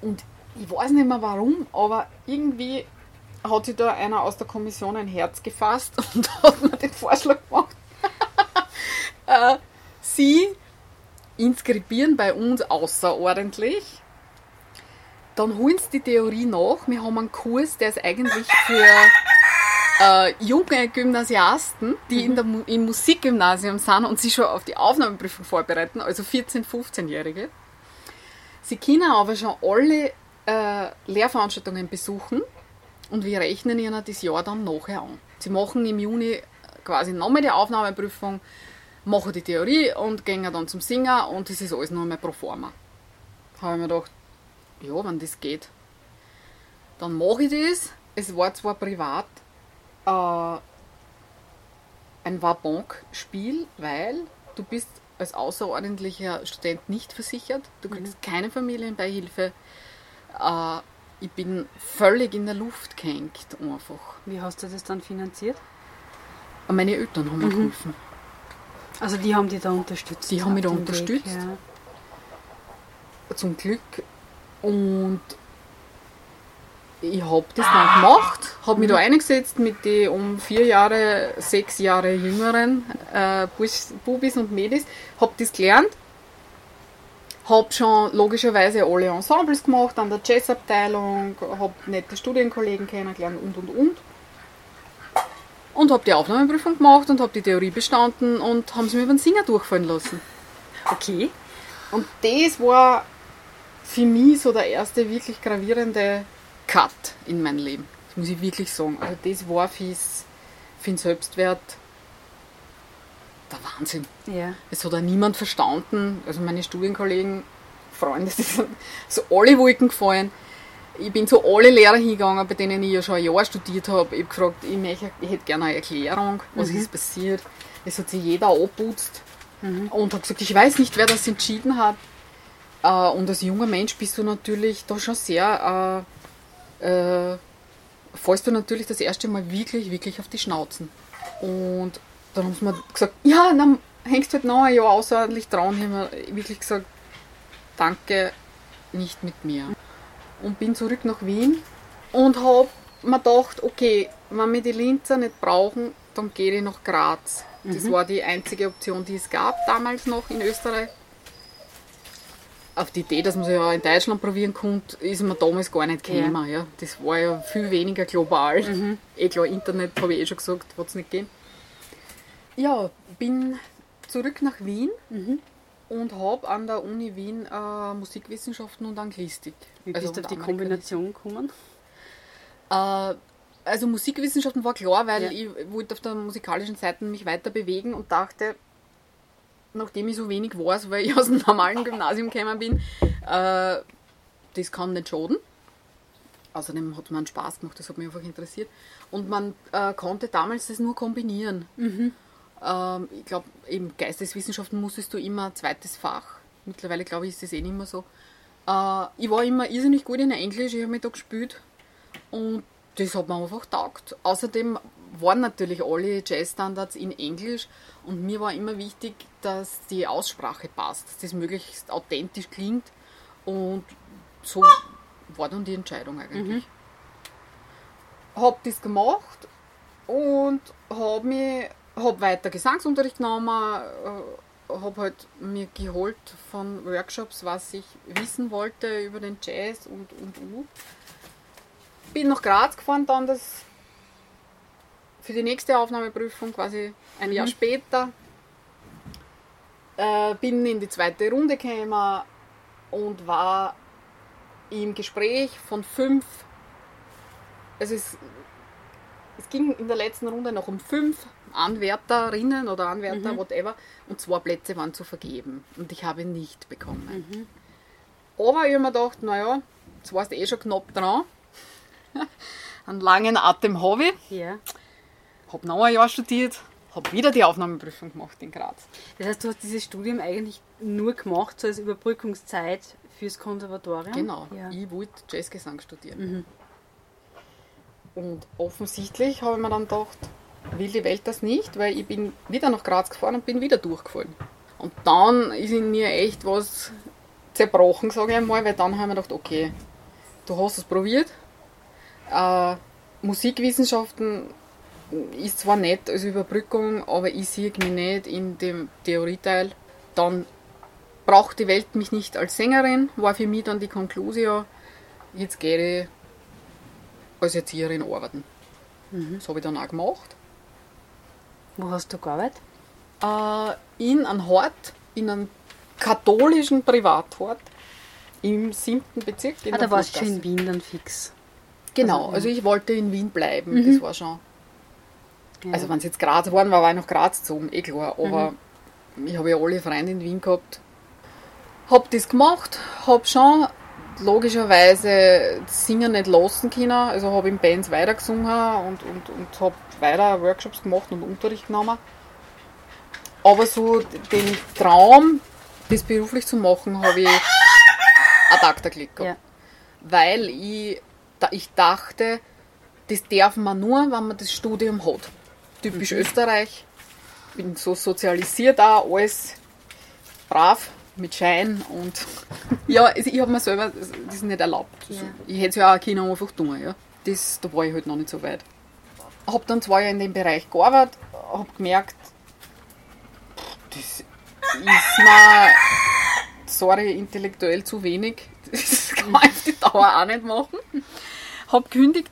Und ich weiß nicht mehr warum, aber irgendwie hat sich da einer aus der Kommission ein Herz gefasst [LAUGHS] und hat mir den Vorschlag gemacht, [LAUGHS] äh, sie inskribieren bei uns außerordentlich. Dann holen sie die Theorie nach. Wir haben einen Kurs, der ist eigentlich für äh, junge Gymnasiasten, die in der, im Musikgymnasium sind und sich schon auf die Aufnahmeprüfung vorbereiten, also 14-, 15-Jährige. Sie können aber schon alle äh, Lehrveranstaltungen besuchen und wir rechnen ihnen das Jahr dann nachher an. Sie machen im Juni quasi nochmal die Aufnahmeprüfung, machen die Theorie und gehen dann zum Singer und das ist alles nur mal pro forma. Habe ich mir gedacht, ja, wenn das geht, dann mache ich das. Es war zwar privat äh, ein Wabonk-Spiel, weil du bist als außerordentlicher Student nicht versichert, du kriegst keine Familienbeihilfe. Äh, ich bin völlig in der Luft gehängt einfach. Wie hast du das dann finanziert? Meine Eltern haben mir geholfen. Also die haben dich da unterstützt. Die haben mich da dem Weg, unterstützt. ja. zum Glück. Und ich habe das dann gemacht, habe mich da eingesetzt mit den um vier Jahre, sechs Jahre jüngeren äh, Bubis und Mädels, habe das gelernt, habe schon logischerweise alle Ensembles gemacht an der Jazzabteilung, habe nette Studienkollegen kennengelernt und und und. Und habe die Aufnahmeprüfung gemacht und habe die Theorie bestanden und haben sie mir über den Singer durchfallen lassen. Okay. Und das war für mich so der erste wirklich gravierende Cut in mein Leben. Das muss ich wirklich sagen. Also das war fürs, für den Selbstwert der Wahnsinn. Ja. Es hat auch niemand verstanden. Also meine Studienkollegen, Freunde, [LAUGHS] die sind so alle Wolken gefallen. Ich bin zu alle Lehrer hingegangen, bei denen ich ja schon ein Jahr studiert habe. Ich habe gefragt, ich, möchte, ich hätte gerne eine Erklärung, was ist passiert. Es hat sich jeder abputzt und hat gesagt, ich weiß nicht, wer das entschieden hat. Äh, und als junger Mensch bist du natürlich da schon sehr, äh, äh, fallst du natürlich das erste Mal wirklich, wirklich auf die Schnauzen. Und dann haben sie mir gesagt, ja, dann hängst du halt noch ein Jahr außerordentlich dran. Ich habe wirklich gesagt, danke, nicht mit mir. Und bin zurück nach Wien und habe mir gedacht, okay, wenn wir die Linzer nicht brauchen, dann gehe ich nach Graz. Das war die einzige Option, die es gab damals noch in Österreich. Auf die Idee, dass man sie ja in Deutschland probieren konnte, ist mir damals gar nicht gekommen. Ja. Das war ja viel weniger global. Eh klar, Internet habe ich eh schon gesagt, wird es nicht gehen. Ja, bin zurück nach Wien und habe an der Uni Wien äh, Musikwissenschaften und Anglistik. Wie Also bist du auf die. Kombination gekommen? Äh, also Musikwissenschaften war klar, weil Ja. ich wollte auf der musikalischen Seite mich weiter bewegen und dachte, nachdem ich so wenig weiß, weil ich aus dem normalen Gymnasium gekommen bin, äh, das kann nicht schaden. Außerdem hat einen Spaß gemacht, das hat mich einfach interessiert. Und man äh, konnte damals das nur kombinieren. Ähm, ich glaube, eben Geisteswissenschaften musstest du immer ein zweites Fach. Mittlerweile glaube ich, ist das eh nicht mehr so. Äh, ich war immer irrsinnig gut in Englisch, ich habe mich da gespielt. Und das hat mir einfach taugt. Außerdem waren natürlich alle Jazzstandards in Englisch und mir war immer wichtig, dass die Aussprache passt, dass das möglichst authentisch klingt und so war dann die Entscheidung eigentlich. Hab das gemacht und hab mich hab weiter Gesangsunterricht genommen, äh, hab halt mir geholt von Workshops, was ich wissen wollte über den Jazz und und und bin nach Graz gefahren, dann das für die nächste Aufnahmeprüfung, quasi ein Jahr später. Äh, bin in die zweite Runde gekommen und war im Gespräch von fünf. Also es, es ging in der letzten Runde noch um fünf Anwärterinnen oder Anwärter, whatever, und zwei Plätze waren zu vergeben. Und ich habe nicht bekommen. Aber ich habe mir gedacht, naja, jetzt warst du eh schon knapp dran. [LAUGHS] Einen langen Atem habe ich. Ja. Habe noch ein Jahr studiert, habe wieder die Aufnahmeprüfung gemacht in Graz. Das heißt, du hast dieses Studium eigentlich nur gemacht, so als Überbrückungszeit fürs Konservatorium? Genau, Ja. ich wollte Jazzgesang studieren. Und offensichtlich habe ich mir dann gedacht, will die Welt das nicht, weil ich bin wieder nach Graz gefahren und bin wieder durchgefallen. Und dann ist in mir echt was zerbrochen, sage ich einmal, weil dann habe ich mir gedacht, okay, du hast es probiert. Äh, Musikwissenschaften ist zwar nett als Überbrückung, aber ich sehe mich nicht in dem Theorieteil. Dann braucht die Welt mich nicht als Sängerin, war für mich dann die Konklusion, jetzt gehe ich als Erzieherin arbeiten. Das habe ich dann auch gemacht. Wo hast du gearbeitet? Äh, in einem Hort, in einem katholischen Privathort im siebten Bezirk. In Ah, da warst du schon in Wien dann fix. Genau, Also, also ich wollte in Wien bleiben, Mhm. das war schon. Ja. Also wenn es jetzt Graz waren, war, war ich nach Graz gezogen, eh klar. Aber Mhm. ich habe ja alle Freunde in Wien gehabt. Hab das gemacht, hab schon logischerweise das Singen nicht lassen können. Also habe in Bands weitergesungen und, und, und habe weiter Workshops gemacht und Unterricht genommen. Aber so den Traum, das beruflich zu machen, habe ich acta gelegt gehabt. Ja. Weil ich, da ich dachte, das darf man nur, wenn man das Studium hat. Typisch Österreich. Bin so sozialisiert auch, alles brav, mit Schein und [LAUGHS] ja, ich habe mir selber das nicht erlaubt. Also Ja. Ich hätte es ja auch können einfach tun, ja. Das, da war ich halt noch nicht so weit. Habe dann zwei Jahre in dem Bereich gearbeitet, habe gemerkt, das ist mir, sorry, intellektuell zu wenig. [LAUGHS] Das kann man auf die Dauer auch nicht machen. Habe gekündigt,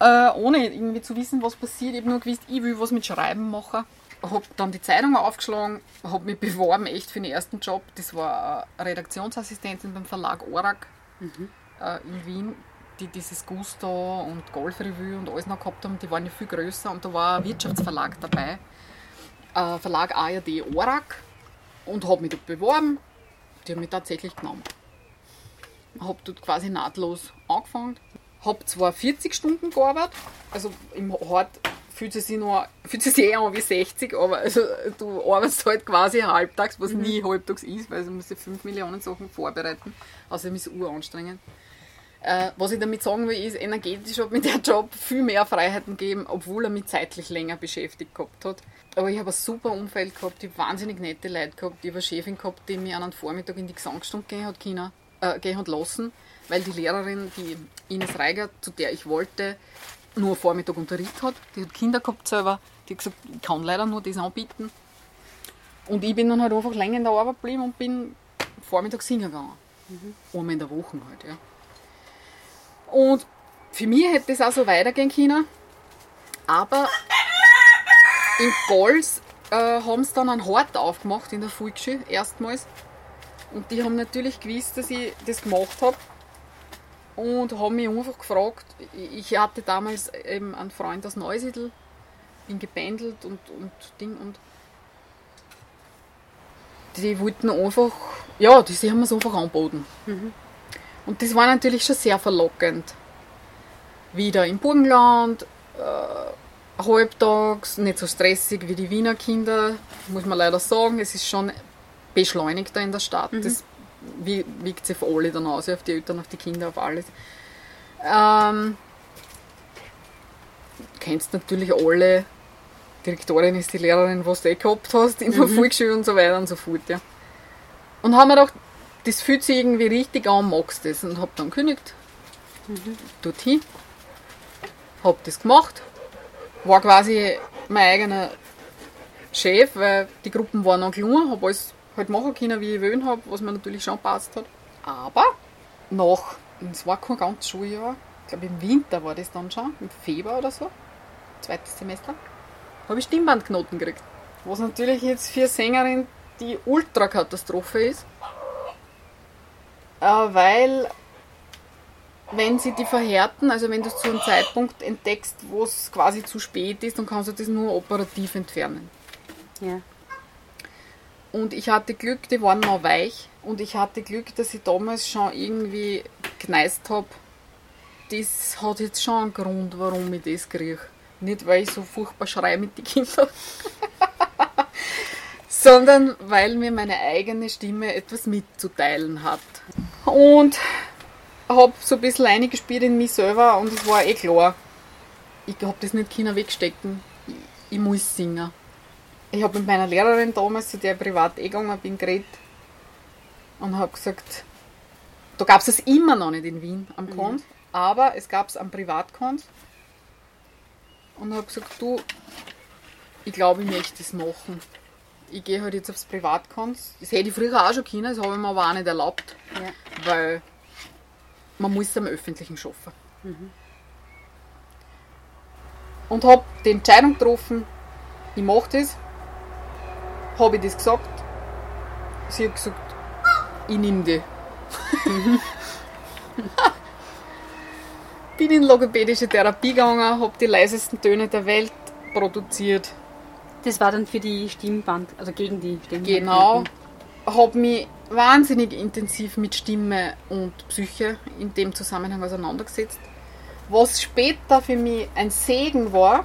äh, ohne irgendwie zu wissen, was passiert. Ich habe nur gewusst, ich will was mit Schreiben machen. Habe dann die Zeitung aufgeschlagen, habe mich beworben, echt für den ersten Job. Das war äh, Redaktionsassistentin beim Verlag Orak äh, in Wien, die dieses Gusto und Golf Revue und alles noch gehabt haben. Die waren ja viel größer und da war ein Wirtschaftsverlag dabei. Äh, Verlag ARD Orak und habe mich dort beworben. Die haben mich tatsächlich genommen. Habe dort quasi nahtlos angefangen. Habe zwar 40 Stunden gearbeitet, also im Hort fühlt es sich, noch, fühlt es sich eher an wie 60, aber also, du arbeitest halt quasi halbtags, was nie halbtags ist, weil du musst ja 5 Millionen Sachen vorbereiten. Außerdem ist es uranstrengend. Äh, was ich damit sagen will, ist, energetisch hat mir der Job viel mehr Freiheiten gegeben, obwohl er mich zeitlich länger beschäftigt gehabt hat. Aber ich habe ein super Umfeld gehabt, ich habe wahnsinnig nette Leute gehabt, ich habe eine Chefin gehabt, die mich an einem Vormittag in die Gesangsstunde gehen hat, können, äh, gehen hat lassen, weil die Lehrerin, die Ines Reiger, zu der ich wollte, nur Vormittag Unterricht hat. Die hat Kinder gehabt selber, die hat gesagt, ich kann leider nur das anbieten. Und ich bin dann halt einfach länger in der Arbeit geblieben und bin Vormittag singen gegangen. Einmal in der Woche halt, ja. Und für mich hätte das auch so weitergehen können. Aber in Gols äh, haben sie dann einen Hort aufgemacht in der Volksschule, erstmals. Und die haben natürlich gewusst, dass ich das gemacht habe. Und haben mich einfach gefragt. Ich hatte damals eben einen Freund aus Neusiedl, bin gebändelt und, und Ding. Und die wollten einfach, ja, die sie haben es einfach angeboten. Und das war natürlich schon sehr verlockend. Wieder im Burgenland, äh, halbtags, nicht so stressig wie die Wiener Kinder, muss man leider sagen. Es ist schon beschleunigter in der Stadt. Das wi- wiegt sich auf alle dann aus, auf die Eltern, auf die Kinder, auf alles. Ähm, du kennst natürlich alle. Direktorin ist die Lehrerin, was du eh gehabt hast, in der Volksschule und so weiter und so fort. Ja. Und haben mir gedacht, das fühlt sich irgendwie richtig an, magst das. Und hab dann gekündigt, dorthin, hab das gemacht, war quasi mein eigener Chef, weil die Gruppen waren noch klein, hab alles halt machen können, wie ich wollen hab, was mir natürlich schon passt hat. Aber nach, es war kein ganzes Schuljahr, ich glaube im Winter war das dann schon, im Februar oder so, zweites Semester, habe ich Stimmbandknoten gekriegt. Was natürlich jetzt für Sängerin die Ultrakatastrophe ist. Äh, weil, wenn sie die verhärten, also wenn du es zu einem Zeitpunkt entdeckst, wo es quasi zu spät ist, dann kannst du das nur operativ entfernen. Ja. Und ich hatte Glück, die waren noch weich. Und ich hatte Glück, dass ich damals schon irgendwie gekneist habe. Das hat jetzt schon einen Grund, warum ich das kriege. Nicht, weil ich so furchtbar schreie mit den Kindern, [LAUGHS] sondern weil mir meine eigene Stimme etwas mitzuteilen hat. Und habe so ein bisschen reingespielt in mich selber und es war eh klar, ich habe das nicht können wegstecken. Ich, ich muss singen. Ich habe mit meiner Lehrerin damals, zu der ich privat eh gegangen bin, geredet und habe gesagt, da gab es es immer noch nicht in Wien am Kons, aber es gab es am Privatkons. Und habe gesagt, du, ich glaube, ich möchte das machen. Ich gehe halt jetzt aufs Privatkons. Das hätte ich früher auch schon können, das habe ich mir aber auch nicht erlaubt, Ja. weil man muss am Öffentlichen schaffen. Und habe die Entscheidung getroffen, ich mache das. Habe ich das gesagt. Sie hat gesagt, ich nehme die. [LAUGHS] Bin in logopädische Therapie gegangen, habe die leisesten Töne der Welt produziert. Das war dann für die Stimmband, also gegen die Stimmband. Genau. Habe mich wahnsinnig intensiv mit Stimme und Psyche in dem Zusammenhang auseinandergesetzt. Was später für mich ein Segen war,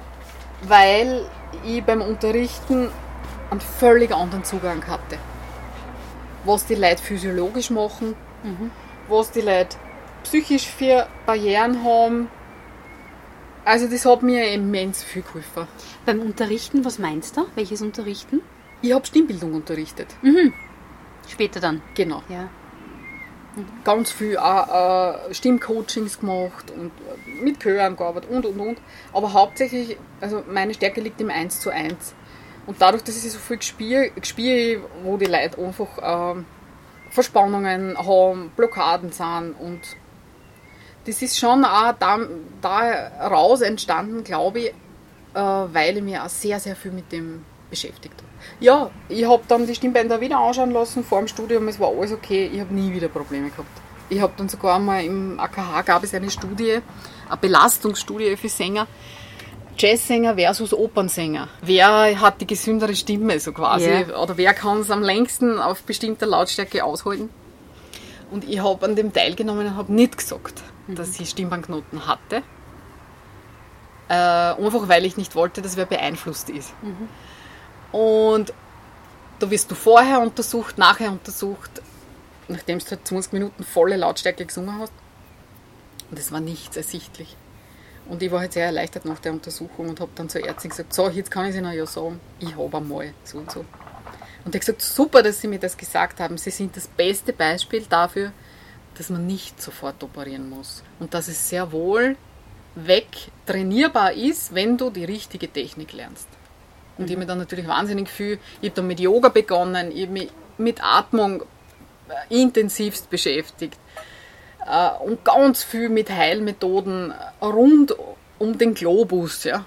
weil ich beim Unterrichten einen völlig anderen Zugang hatte. Was die Leute physiologisch machen, was die Leute psychisch für Barrieren haben. Also das hat mir immens viel geholfen. Beim Unterrichten, was meinst du? Welches Unterrichten? Ich habe Stimmbildung unterrichtet. Später dann. Genau. Ja. ganz viel auch, äh, Stimmcoachings gemacht und äh, mit Chören gearbeitet und und und. Aber hauptsächlich, also meine Stärke liegt im 1 zu 1. Und dadurch, dass ich so viel gespiele, gespiele wo die Leute einfach ähm, Verspannungen haben, Blockaden sind und das ist schon auch da, da raus entstanden, glaube ich, äh, weil ich mich auch sehr, sehr viel mit dem beschäftigt habe. Ja, ich habe dann die Stimmbänder wieder anschauen lassen vor dem Studium, es war alles okay, ich habe nie wieder Probleme gehabt. Ich habe dann sogar mal im AKH gab es eine Studie, eine Belastungsstudie für Sänger, Jazzsänger versus Opernsänger. Wer hat die gesündere Stimme so quasi? Ja. Oder wer kann es am längsten auf bestimmter Lautstärke aushalten? Und ich habe an dem teilgenommen und habe nicht gesagt, dass ich Stimmbandknoten hatte. Äh, einfach weil ich nicht wollte, dass wer beeinflusst ist. Und da wirst du vorher untersucht, nachher untersucht, nachdem du halt 20 Minuten volle Lautstärke gesungen hast. Und es war nichts ersichtlich. Und ich war halt sehr erleichtert nach der Untersuchung und habe dann zur Ärztin gesagt, so, jetzt kann ich Ihnen ja sagen, ich habe einmal so und so. Und er hat gesagt, super, dass Sie mir das gesagt haben. Sie sind das beste Beispiel dafür, dass man nicht sofort operieren muss. Und dass es sehr wohl wegtrainierbar ist, wenn du die richtige Technik lernst. Und ich habe mich dann natürlich wahnsinnig viel, ich habe dann mit Yoga begonnen, ich habe mich mit Atmung äh, intensivst beschäftigt äh, und ganz viel mit Heilmethoden rund um den Globus. Ja.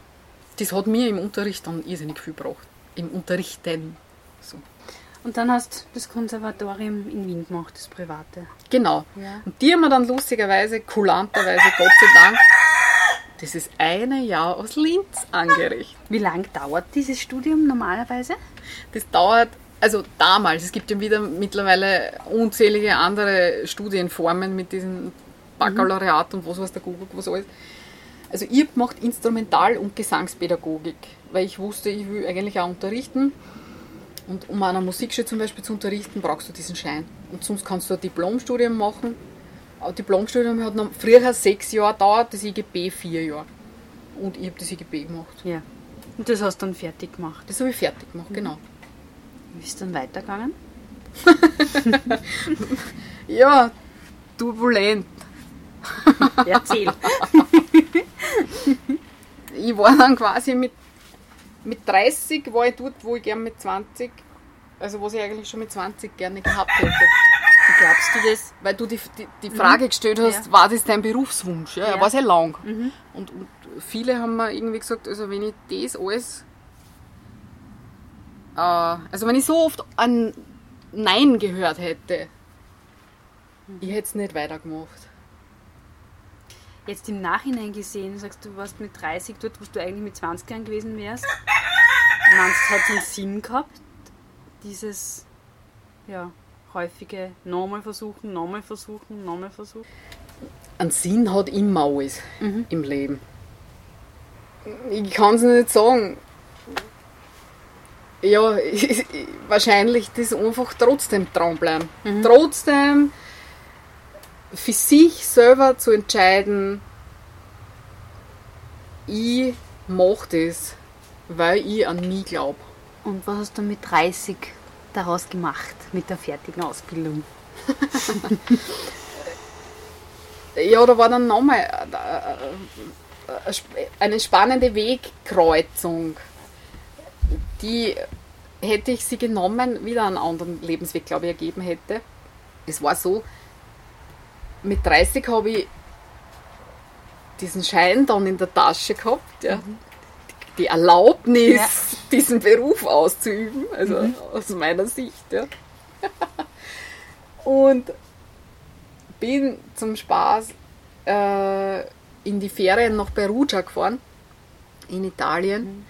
Das hat mir im Unterricht dann irrsinnig viel gebracht. Im Unterrichten. So. Und dann hast du das Konservatorium in Wien gemacht, das private. Genau. Ja. Und die haben wir dann lustigerweise, kulanterweise, Gott sei Dank, dieses eine Jahr aus Linz angerichtet. Wie lang dauert dieses Studium normalerweise? Das dauert, also damals, es gibt ja wieder mittlerweile unzählige andere Studienformen mit diesem Baccalaureat und was weiß der Kuckuck, was alles. Also ich habe gemacht Instrumental- und Gesangspädagogik, weil ich wusste, ich will eigentlich auch unterrichten. Und um an einer Musikschule zum Beispiel zu unterrichten, brauchst du diesen Schein. Und sonst kannst du ein Diplomstudium machen. Aber Diplomstudium hat noch früher sechs Jahre gedauert, das IGB vier Jahre. Und ich habe das IGB gemacht. Ja. Und das hast du dann fertig gemacht. Das habe ich fertig gemacht, genau. Wie ist dann weitergegangen? [LAUGHS] Ja, turbulent. [LAUGHS] Erzähl. Ich war dann quasi mit, mit 30, war ich dort, wo ich gern mit 20, also was ich eigentlich schon mit 20 gerne gehabt hätte. Wie glaubst du das? Weil du die, die, die Frage gestellt hast, Ja. war das dein Berufswunsch? Ja, Ja. war sehr lang. Und, und viele haben mir irgendwie gesagt, also wenn ich das alles, also wenn ich so oft ein Nein gehört hätte, ich hätte es nicht weitergemacht. Jetzt im Nachhinein gesehen, sagst du, warst mit 30 dort, wo du eigentlich mit 20 Jahren gewesen wärst. Meinst du, hat es einen Sinn gehabt? Dieses, ja, häufige nochmal versuchen, nochmal versuchen, nochmal versuchen? Ein Sinn hat immer alles im Leben. Ich kann es nicht sagen. Ja, [LAUGHS] wahrscheinlich das einfach trotzdem dranbleiben. Trotzdem für sich selber zu entscheiden, ich mache das, weil ich an mich glaube. Und was hast du mit 30 daraus gemacht, mit der fertigen Ausbildung? [LAUGHS] ja, da war dann nochmal äh, äh, eine spannende Wegkreuzung. Die hätte ich sie genommen, wieder einen anderen Lebensweg, glaube ich, ergeben hätte. Es war so, mit 30 habe ich diesen Schein dann in der Tasche gehabt, ja. Mhm. die Erlaubnis, ja. [LAUGHS] diesen Beruf auszuüben, also mhm. aus meiner Sicht. Ja. [LAUGHS] Und bin zum Spaß äh, in die Ferien nach Perugia gefahren, in Italien, mhm.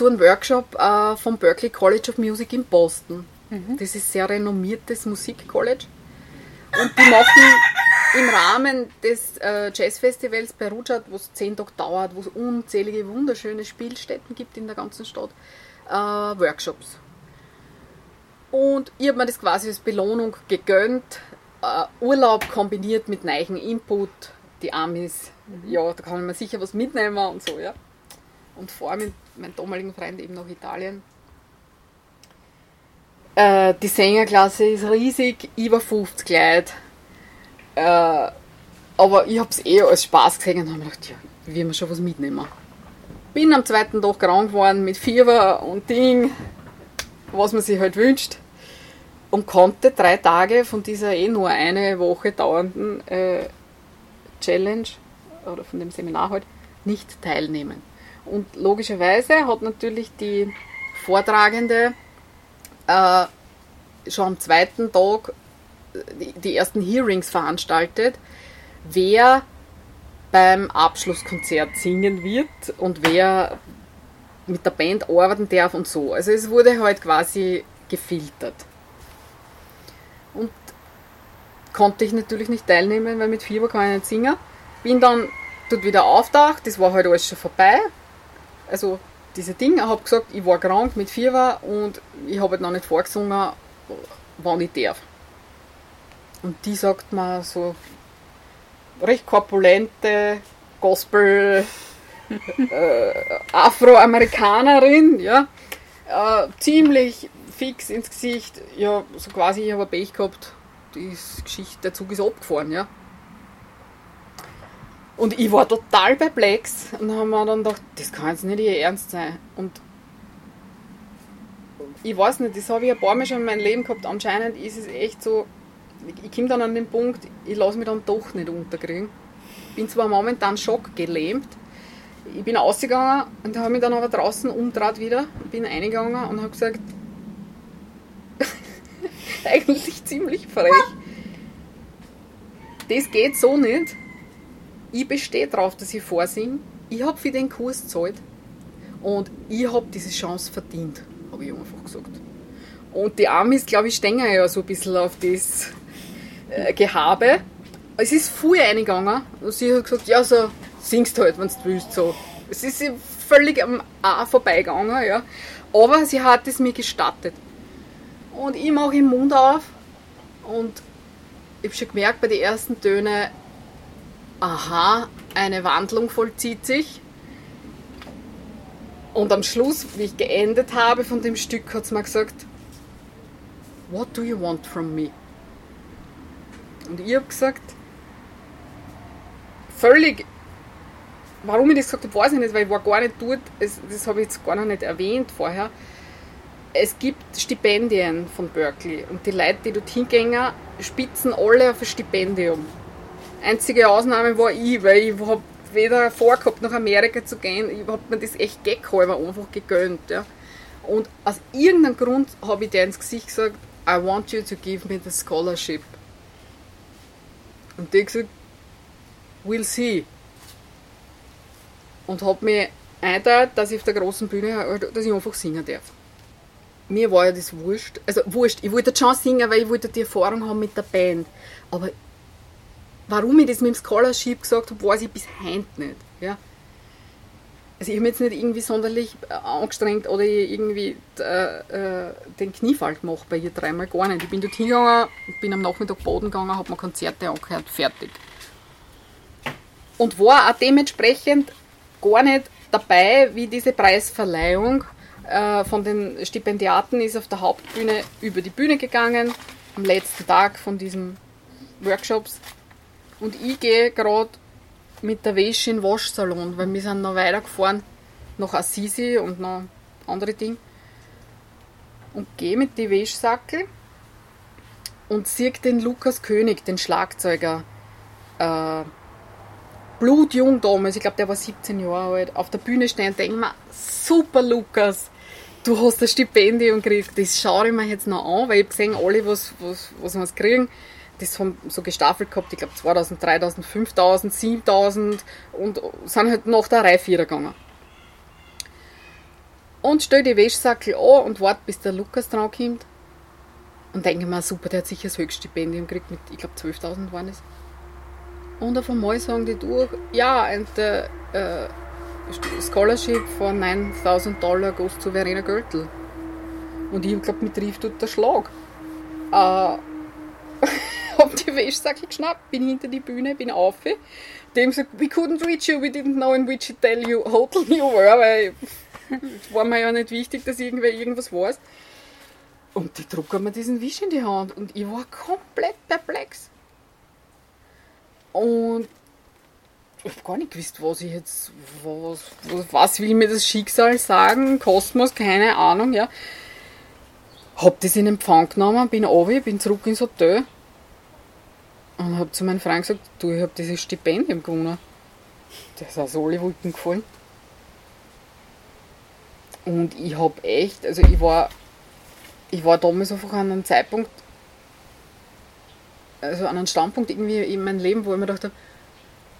Zu einem Workshop äh, vom Berklee College of Music in Boston. Mhm. Das ist ein sehr renommiertes Musikcollege. Und die machen im Rahmen des äh, Jazzfestivals Perugia, wo es zehn Tage dauert, wo es unzählige wunderschöne Spielstätten gibt in der ganzen Stadt, äh, Workshops. Und ich habe mir das quasi als Belohnung gegönnt. Uh, Urlaub kombiniert mit neuen Input. Die Amis, mhm. ja, da kann man sicher was mitnehmen und so, ja. Und vor mit meinem damaligen Freund eben nach Italien. Uh, die Sängerklasse ist riesig, über 50 Leute. Uh, aber ich habe es eh als Spaß gesehen und habe mir gedacht, ja, wir schon was mitnehmen. Bin am zweiten Tag krank geworden mit Fieber und Ding was man sich halt wünscht. Und konnte drei Tage von dieser eh nur eine Woche dauernden äh, Challenge oder von dem Seminar halt nicht teilnehmen. Und logischerweise hat natürlich die Vortragende äh, schon am zweiten Tag die, die ersten Hearings veranstaltet, wer beim Abschlusskonzert singen wird und wer mit der Band arbeiten darf und so. Also es wurde halt quasi gefiltert. Und konnte ich natürlich nicht teilnehmen, weil mit Fieber kann ich nicht singen. Bin dann dort wieder auftaucht, das war halt alles schon vorbei. Also diese Dinge, habe gesagt, ich war krank mit Fieber und ich habe halt noch nicht vorgesungen, wann ich darf. Und die sagt mir so recht korpulente Gospel [LAUGHS] äh, Afroamerikanerin, ja, äh, ziemlich fix ins Gesicht, ja, so quasi, ich habe Pech gehabt, die Geschichte, der Zug ist abgefahren, ja. Und ich war total perplex und habe mir dann gedacht, das kann jetzt nicht ihr Ernst sein. Und ich weiß nicht, das habe ich ein paar Mal schon in meinem Leben gehabt. Anscheinend ist es echt so, ich komme dann an den Punkt, ich lasse mich dann doch nicht unterkriegen. Bin zwar momentan schockgelähmt, ich bin ausgegangen und habe mich dann aber draußen umdraht wieder, bin eingegangen und habe gesagt, [LAUGHS] eigentlich ziemlich frech, das geht so nicht. Ich bestehe darauf, dass ich vorsinge. Ich habe für den Kurs gezahlt und ich habe diese Chance verdient, habe ich einfach gesagt. Und die Amis, glaube ich, stehen ja so ein bisschen auf das äh, Gehabe. Es ist früh eingegangen und sie hat gesagt, ja, so singst halt, wenn du willst. So. Es ist völlig am A vorbeigegangen, ja. Aber sie hat es mir gestattet. Und ich mache den Mund auf und ich habe schon gemerkt bei den ersten Tönen, aha, eine Wandlung vollzieht sich. Und am Schluss, wie ich geendet habe von dem Stück, hat sie mir gesagt, What do you want from me? Und ich habe gesagt, völlig Warum ich das gesagt habe, weiß ich nicht, weil ich war gar nicht dort, das, das habe ich jetzt gar noch nicht erwähnt vorher. Es gibt Stipendien von Berkeley und die Leute, die dort hingehen, spitzen alle auf ein Stipendium. Einzige Ausnahme war ich, weil ich habe weder vorgehabt, nach Amerika zu gehen, ich habe mir das echt geckhalber einfach gegönnt. Ja. Und aus irgendeinem Grund habe ich dir ins Gesicht gesagt, I want you to give me the scholarship. Und die gesagt, we'll see und habe mich eingeteilt, dass ich auf der großen Bühne, dass ich einfach singen darf. Mir war ja das wurscht. Also wurscht, ich wollte schon singen, weil ich wollte die Erfahrung haben mit der Band. Aber warum ich das mit dem Scholarship gesagt habe, weiß ich bis heute nicht. Ja? Also ich habe jetzt nicht irgendwie sonderlich äh, angestrengt oder irgendwie äh, äh, den Kniefall gemacht bei ihr dreimal gar nicht. Ich bin dort hingegangen, bin am Nachmittag Boden gegangen, habe mir Konzerte angehört, fertig. Und war auch dementsprechend gar nicht dabei, wie diese Preisverleihung äh, von den Stipendiaten ist auf der Hauptbühne über die Bühne gegangen, am letzten Tag von diesen Workshops. Und ich gehe gerade mit der Wäsche in den Waschsalon, weil wir sind noch weitergefahren nach Assisi und noch andere Dinge. Und gehe mit die Wäschsackel und sehe den Lukas König, den Schlagzeuger, äh, blutjung damals, ich glaube, der war 17 Jahre alt, auf der Bühne stehen und denke mir, super Lukas, du hast ein Stipendium gekriegt. Das schaue ich mir jetzt noch an, weil ich habe gesehen, alle, was, was, was wir kriegen, das haben so gestaffelt gehabt, ich glaube 2000, 3000, 5000, 7000 und sind halt nach der Reihe vierer gegangen. Und stell die Wäschsackel an und warte, bis der Lukas dran kommt. Und denke mir, super, der hat sicher das Höchststipendium gekriegt mit, ich glaube 12.000 waren es. Und auf einmal sagen die durch, ja, and the uh, scholarship for 9000 Dollar goes to Verena Gürtel. Und ich glaube, mir trifft dort der Schlag. Uh, [LAUGHS] hab die Wäschsackel geschnappt, bin hinter die Bühne, bin auf. Dem gesagt, we couldn't reach you, we didn't know in which hotel you, hotel you were, weil es war mir ja nicht wichtig, dass irgendwer irgendwas weiß. Und die drucken mir diesen Wisch in die Hand und ich war komplett perplex. Und ich habe gar nicht gewusst, was ich jetzt, was, was will mir das Schicksal sagen, Kosmos, keine Ahnung, ja. Hab das in Empfang genommen, bin runter, bin zurück ins Hotel und hab zu meinem Freund gesagt, du, ich hab dieses Stipendium gewonnen. Der ist aus alle Wolken gefallen. Und ich hab echt, also ich war, ich war damals einfach an einem Zeitpunkt, also an einem Standpunkt irgendwie in meinem Leben, wo ich mir gedacht habe,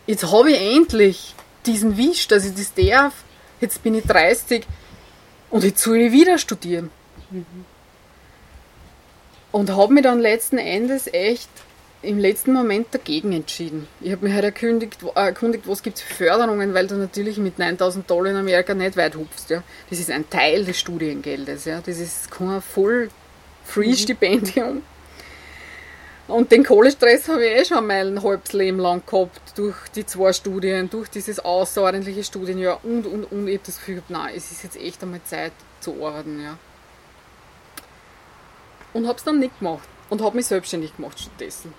jetzt habe ich endlich diesen Wisch, dass ich das darf. Jetzt bin ich 30 und jetzt soll ich wieder studieren. Mhm. Und habe mich dann letzten Endes echt im letzten Moment dagegen entschieden. Ich habe mich halt erkundigt, äh, erkundigt was gibt es für Förderungen, weil du natürlich mit 9000 Dollar in Amerika nicht weit hupfst. Ja. Das ist ein Teil des Studiengeldes. Ja. Das ist kein Full-Free-Stipendium. Mhm. Und den Kohlestress habe ich eh schon mein halbes Leben lang gehabt, durch die zwei Studien, durch dieses außerordentliche Studienjahr und, und, und. Ich habe das Gefühl nein, es ist jetzt echt einmal Zeit zu arbeiten. Ja. Und habe es dann nicht gemacht und habe mich selbstständig gemacht stattdessen.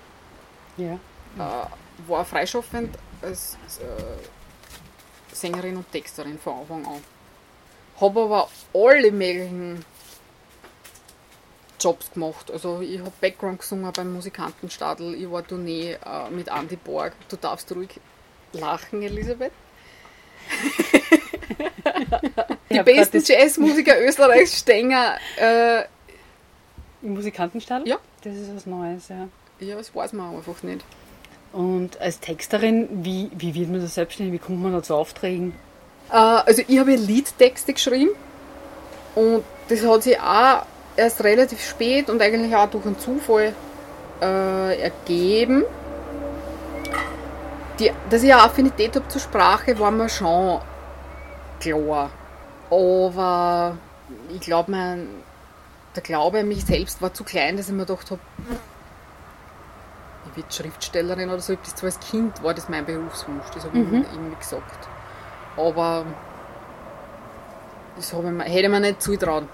Ja. Äh, war freischaffend als äh, Sängerin und Texterin von Anfang an. Habe aber alle möglichen Jobs gemacht. Also ich habe Background gesungen beim Musikantenstadel, ich war Tournee äh, mit Andy Borg. Du darfst ruhig lachen, Elisabeth. [LAUGHS] Die besten Jazzmusiker [LAUGHS] Österreichs stehen äh, im Musikantenstadel? Ja. Das ist was Neues, ja. Ja, das weiß man einfach nicht. Und als Texterin, wie, wie wird man das selbstständig? Wie kommt man da zu Aufträgen? Äh, also ich habe Liedtexte geschrieben und das hat sich auch erst relativ spät und eigentlich auch durch einen Zufall äh, ergeben. Die, dass ich eine Affinität habe zur Sprache, war mir schon klar. Aber ich glaube, der Glaube an mich selbst war zu klein, dass ich mir gedacht habe, ich werde Schriftstellerin oder so. Das zwar als Kind war das mein Berufswunsch, das habe ich mhm. irgendwie gesagt. Aber das ich mir, hätte ich mir nicht zutrauen.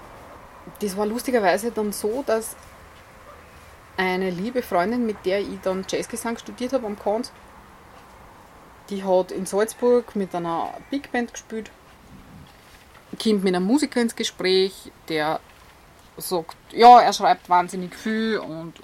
Das war lustigerweise dann so, dass eine liebe Freundin, mit der ich dann Jazzgesang studiert habe am Kant, die hat in Salzburg mit einer Big Band gespielt, kommt mit einem Musiker ins Gespräch, der sagt, ja, er schreibt wahnsinnig viel und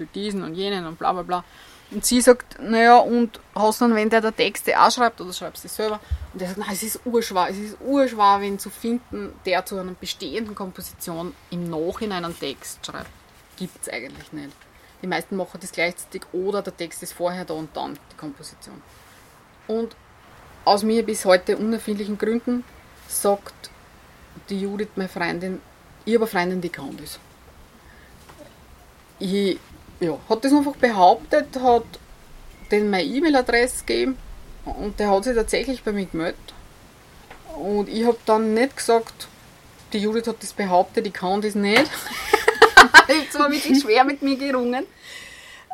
für diesen und jenen und bla bla bla. Und sie sagt, naja, und hast dann, wenn der der Texte auch schreibt oder schreibst du selber? Und er sagt, nein, es ist urschwer, es ist urschwer, wen zu finden, der zu einer bestehenden Komposition im Nachhinein einen Text schreibt. Gibt es eigentlich nicht. Die meisten machen das gleichzeitig oder der Text ist vorher da und dann die Komposition. Und aus mir bis heute unerfindlichen Gründen sagt die Judith, meine Freundin, ich habe eine Freundin, die kann das. Ich ja, hat das einfach behauptet, hat den meine E-Mail-Adresse gegeben und der hat sich tatsächlich bei mir gemeldet. Und ich habe dann nicht gesagt, die Judith hat das behauptet, ich kann das nicht. [LAUGHS] ich war wirklich schwer mit mir gerungen.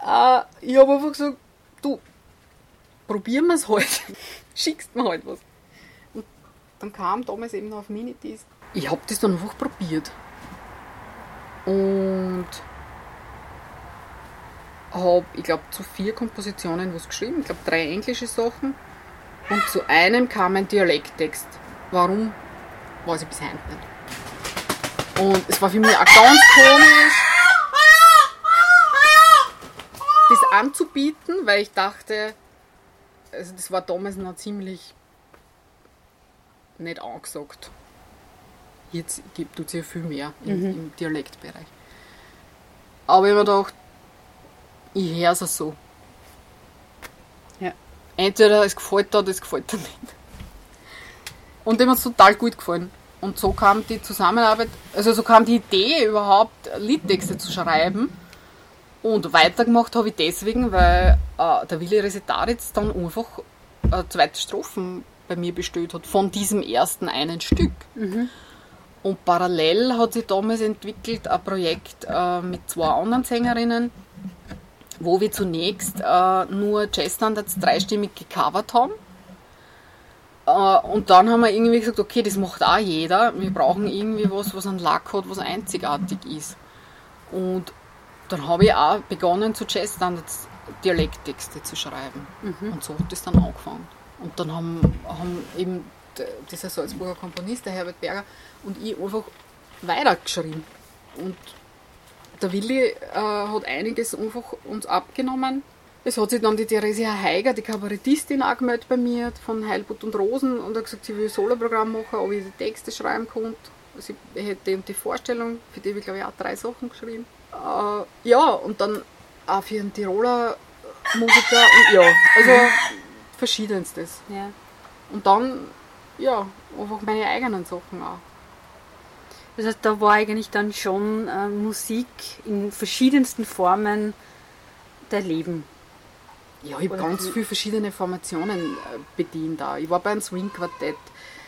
Äh, ich habe einfach gesagt, du, probieren wir es halt. [LAUGHS] Schickst mir halt was. Und dann kam damals eben noch auf Minitis. Ich habe das dann einfach probiert. Und habe, ich glaube, zu vier Kompositionen was geschrieben. Ich glaube, drei englische Sachen. Und zu einem kam ein Dialekttext. Warum, weiß ich bis heute nicht. Und es war für mich auch ganz komisch, das anzubieten, weil ich dachte, also das war damals noch ziemlich nicht angesagt. Jetzt tut es ja viel mehr im, mhm. im Dialektbereich. Aber ich habe mir gedacht, ich höre es so. Ja. Entweder es gefällt dir oder es gefällt dir nicht. Und dem hat es total gut gefallen. Und so kam die Zusammenarbeit, also so kam die Idee überhaupt, Liedtexte zu schreiben. Und weitergemacht habe ich deswegen, weil äh, der Willi Resetaritz dann einfach äh, zweite Strophen bei mir bestellt hat, von diesem ersten einen Stück. Mhm. Und parallel hat sich damals entwickelt ein Projekt äh, mit zwei anderen Sängerinnen, wo wir zunächst äh, nur Jazzstandards dreistimmig gecovert haben. Äh, und dann haben wir irgendwie gesagt, okay, das macht auch jeder. Wir brauchen irgendwie was, was einen Lack hat, was einzigartig ist. Und dann habe ich auch begonnen, zu Jazzstandards Dialekttexte zu schreiben. Mhm. Und so hat das dann angefangen. Und dann haben, haben eben dieser Salzburger Komponist, der Herbert Berger, und ich einfach weitergeschrieben. Und der Willi äh, hat einiges einfach uns abgenommen. Es hat sich dann die Theresia Heiger, die Kabarettistin, angemeldet bei mir von Heilbutt und Rosen und hat gesagt, sie will ein Soloprogramm machen, ob ich die Texte schreiben konnte. Sie hätte die Vorstellung, für die habe ich glaube ich auch drei Sachen geschrieben. Äh, ja, und dann auch für einen Tiroler Musiker und ja, also verschiedenstes. Ja. Und dann, ja, einfach meine eigenen Sachen auch. Das heißt, da war eigentlich dann schon äh, Musik in verschiedensten Formen der Leben. Ja, ich habe ganz viele verschiedene Formationen äh, bedient da. Ich war bei einem Swing-Quartett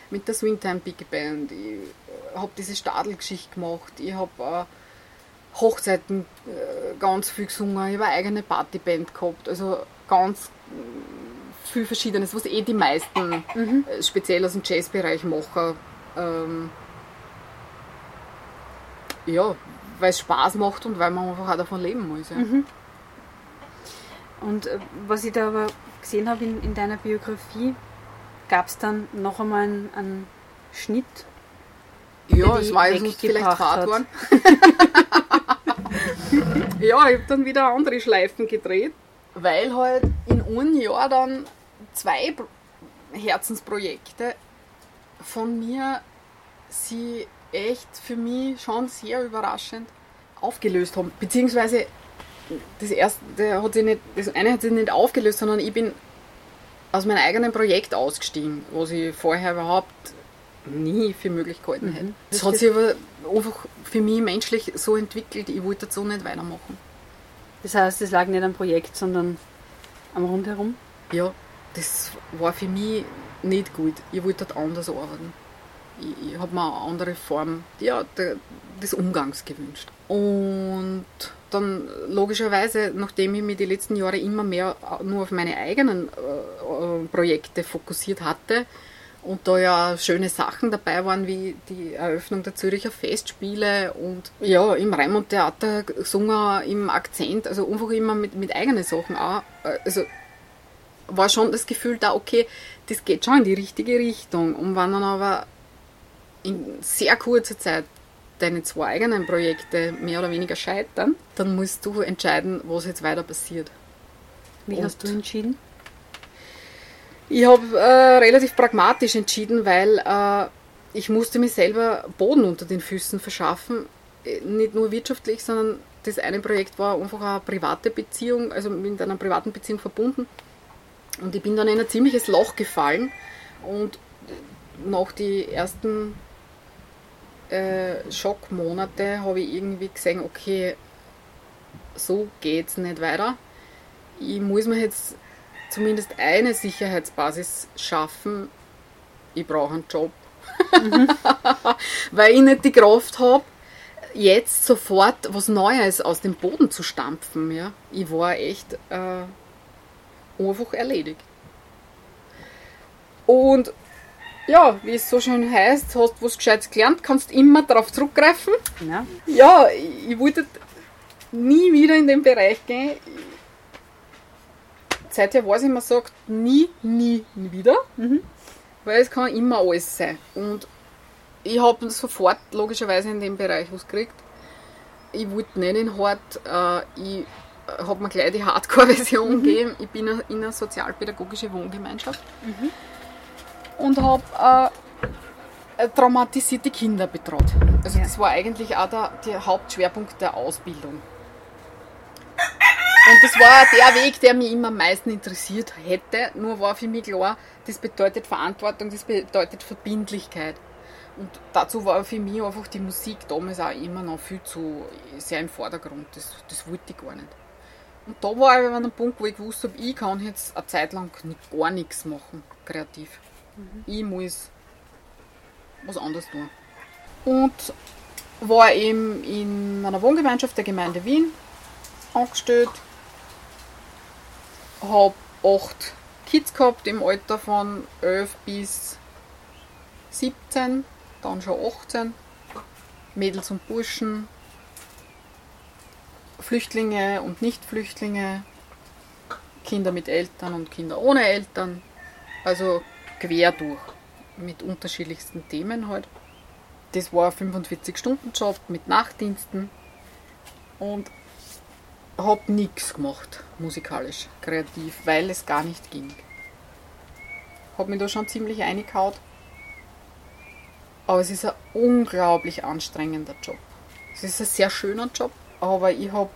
mit der Swingtime Big Band. Ich äh, habe diese Stadelgeschichte gemacht. Ich habe äh, Hochzeiten äh, ganz viel gesungen. Ich habe eine eigene Partyband gehabt. Also ganz äh, viel Verschiedenes, was eh die meisten mhm. Äh, speziell aus dem Jazzbereich machen. Ähm, ja, weil es Spaß macht und weil man einfach auch davon leben muss. Ja. Mhm. Und äh, was ich da aber gesehen habe in, in deiner Biografie, gab es dann noch einmal einen, einen Schnitt? Ja, es war jetzt vielleicht Fahrt worden. [LAUGHS] ja, ich habe dann wieder andere Schleifen gedreht, weil halt in einem Jahr dann zwei Herzensprojekte von mir sie echt für mich schon sehr überraschend aufgelöst haben. Beziehungsweise das erste hat sich nicht, das eine hat sich nicht aufgelöst, sondern ich bin aus meinem eigenen Projekt ausgestiegen, was ich vorher überhaupt nie für möglich gehalten hätte. Mhm. Das, das hat sich aber einfach für mich menschlich so entwickelt, ich wollte so nicht weitermachen. Das heißt, es lag nicht am Projekt, sondern am Rundherum? Ja, das war für mich nicht gut. Ich wollte dort anders arbeiten ich, ich habe mir eine andere Form ja, der, des Umgangs gewünscht. Und dann logischerweise, nachdem ich mich die letzten Jahre immer mehr nur auf meine eigenen äh, Projekte fokussiert hatte und da ja schöne Sachen dabei waren, wie die Eröffnung der Züricher Festspiele und ja, im Raimund Theater gesungen im Akzent, also einfach immer mit, mit eigenen Sachen auch. Äh, also war schon das Gefühl da, okay, das geht schon in die richtige Richtung. Und wenn dann aber in sehr kurzer Zeit deine zwei eigenen Projekte mehr oder weniger scheitern, dann musst du entscheiden, was jetzt weiter passiert. Wie Und hast du entschieden? Ich habe äh, relativ pragmatisch entschieden, weil äh, ich musste mir selber Boden unter den Füßen verschaffen. Äh, nicht nur wirtschaftlich, sondern das eine Projekt war einfach eine private Beziehung, also mit einer privaten Beziehung verbunden. Und ich bin dann in ein ziemliches Loch gefallen und nach den ersten äh, Schockmonate habe ich irgendwie gesehen, okay, so geht es nicht weiter. Ich muss mir jetzt zumindest eine Sicherheitsbasis schaffen. Ich brauche einen Job. Mhm. [LAUGHS] Weil ich nicht die Kraft habe, jetzt sofort was Neues aus dem Boden zu stampfen. Ja? Ich war echt äh, einfach erledigt. Und ja, wie es so schön heißt, hast was Gescheites gelernt, kannst immer darauf zurückgreifen. Ja. Ja, ich, ich wollte nie wieder in den Bereich gehen. Seither weiß ich, man sagt nie, nie, nie wieder. Mhm. Weil es kann immer alles sein. Und ich habe sofort logischerweise in dem Bereich was gekriegt. Ich wollte nicht in Hart, äh, ich habe mir gleich die Hardcore-Version Mhm. gegeben. Ich bin in einer sozialpädagogische Wohngemeinschaft und habe äh, traumatisierte Kinder betreut. Also Ja. das war eigentlich auch der, der Hauptschwerpunkt der Ausbildung. Und das war der Weg, der mich immer am meisten interessiert hätte. Nur war für mich klar, das bedeutet Verantwortung, das bedeutet Verbindlichkeit. Und dazu war für mich einfach die Musik damals auch immer noch viel zu sehr im Vordergrund. Das, das wollte ich gar nicht. Und da war ich an einem Punkt, wo ich gewusst habe, ich kann jetzt eine Zeit lang nicht- gar nichts machen, kreativ. Ich muss was anderes tun. Und war eben in meiner Wohngemeinschaft der Gemeinde Wien angestellt. Habe acht Kids gehabt im Alter von 11 bis 17, dann schon 18. Mädels und Burschen, Flüchtlinge und Nicht-Flüchtlinge, Kinder mit Eltern und Kinder ohne Eltern. Also quer durch, mit unterschiedlichsten Themen halt. Das war ein 45-Stunden-Job mit Nachtdiensten und habe nichts gemacht, musikalisch, kreativ, weil es gar nicht ging. Habe mich da schon ziemlich eingehaut. Aber es ist ein unglaublich anstrengender Job. Es ist ein sehr schöner Job, aber ich habe,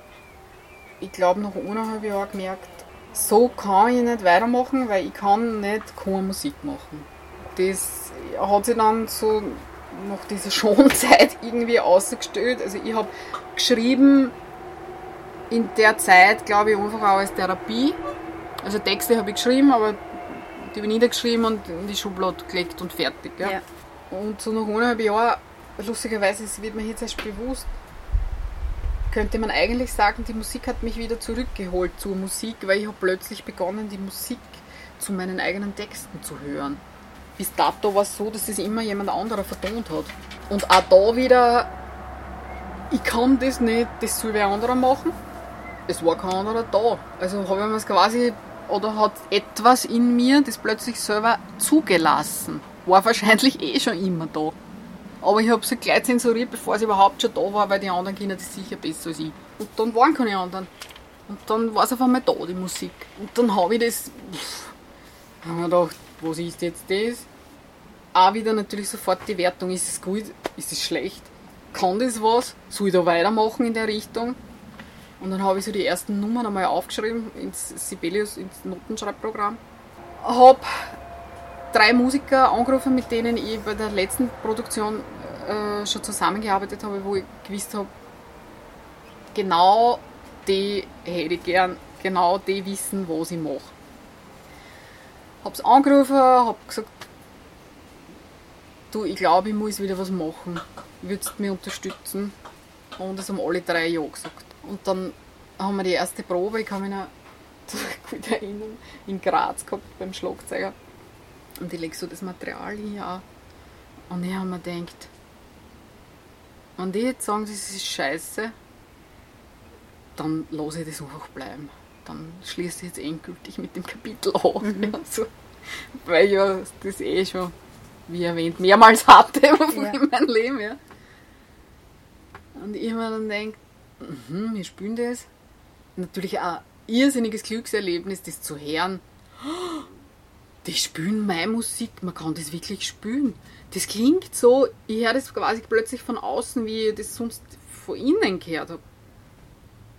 ich glaube, nach eineinhalb Jahren gemerkt, so kann ich nicht weitermachen, weil ich kann nicht keine Musik machen. Das hat sich dann so nach dieser [LAUGHS] Schonzeit irgendwie ausgestellt. Also ich habe geschrieben in der Zeit, glaube ich, einfach auch als Therapie. Also Texte habe ich geschrieben, aber die habe ich niedergeschrieben und in die Schublade gelegt und fertig. Ja. Ja. Und so nach eineinhalb Jahren, lustigerweise, es wird mir jetzt erst bewusst, könnte man eigentlich sagen, die Musik hat mich wieder zurückgeholt zur Musik, weil ich habe plötzlich begonnen, die Musik zu meinen eigenen Texten zu hören. Bis dato war es so, dass das immer jemand anderer vertont hat. Und auch da wieder, ich kann das nicht, das soll wer anderer machen. Es war kein anderer da. Also habe ich mir es quasi, oder hat etwas in mir das plötzlich selber zugelassen. War wahrscheinlich eh schon immer da. Aber ich habe es gleich zensuriert, bevor es überhaupt schon da war, weil die anderen Kinder das sicher besser als ich. Und dann waren keine anderen. Und dann war es auf einmal da, die Musik. Und dann habe ich das. habe mir gedacht, was ist jetzt das? Auch wieder natürlich sofort die Wertung: ist es gut, ist es schlecht? Kann das was? Soll ich da weitermachen in der Richtung? Und dann habe ich so die ersten Nummern einmal aufgeschrieben ins Sibelius, ins Notenschreibprogramm. Habe drei Musiker angerufen, mit denen ich bei der letzten Produktion äh, schon zusammengearbeitet habe, wo ich gewusst habe, genau die hätte ich gern, genau die wissen, was ich mache. Hab's angerufen, hab gesagt, du, ich glaube, ich muss wieder was machen. Würdest du mich unterstützen? Und es haben alle drei Ja gesagt. Und dann haben wir die erste Probe, ich kann mich noch [LAUGHS] gut erinnern, in Graz gehabt beim Schlagzeuger. Und ich lege so das Material hier auch. Und ich habe mir gedacht, wenn die jetzt sagen, das ist scheiße, dann lasse ich das einfach bleiben. Dann schließe ich jetzt endgültig mit dem Kapitel auf. Ja, so. Weil ich ja das eh schon, wie erwähnt, mehrmals hatte [LAUGHS] Ja. in meinem Leben. Ja. Und ich habe mir dann gedacht, mhm, wir spielen das. Natürlich auch ein irrsinniges Glückserlebnis, das zu hören. Die spielen meine Musik, man kann das wirklich spielen. Das klingt so, ich höre das quasi plötzlich von außen, wie ich das sonst von innen gehört habe.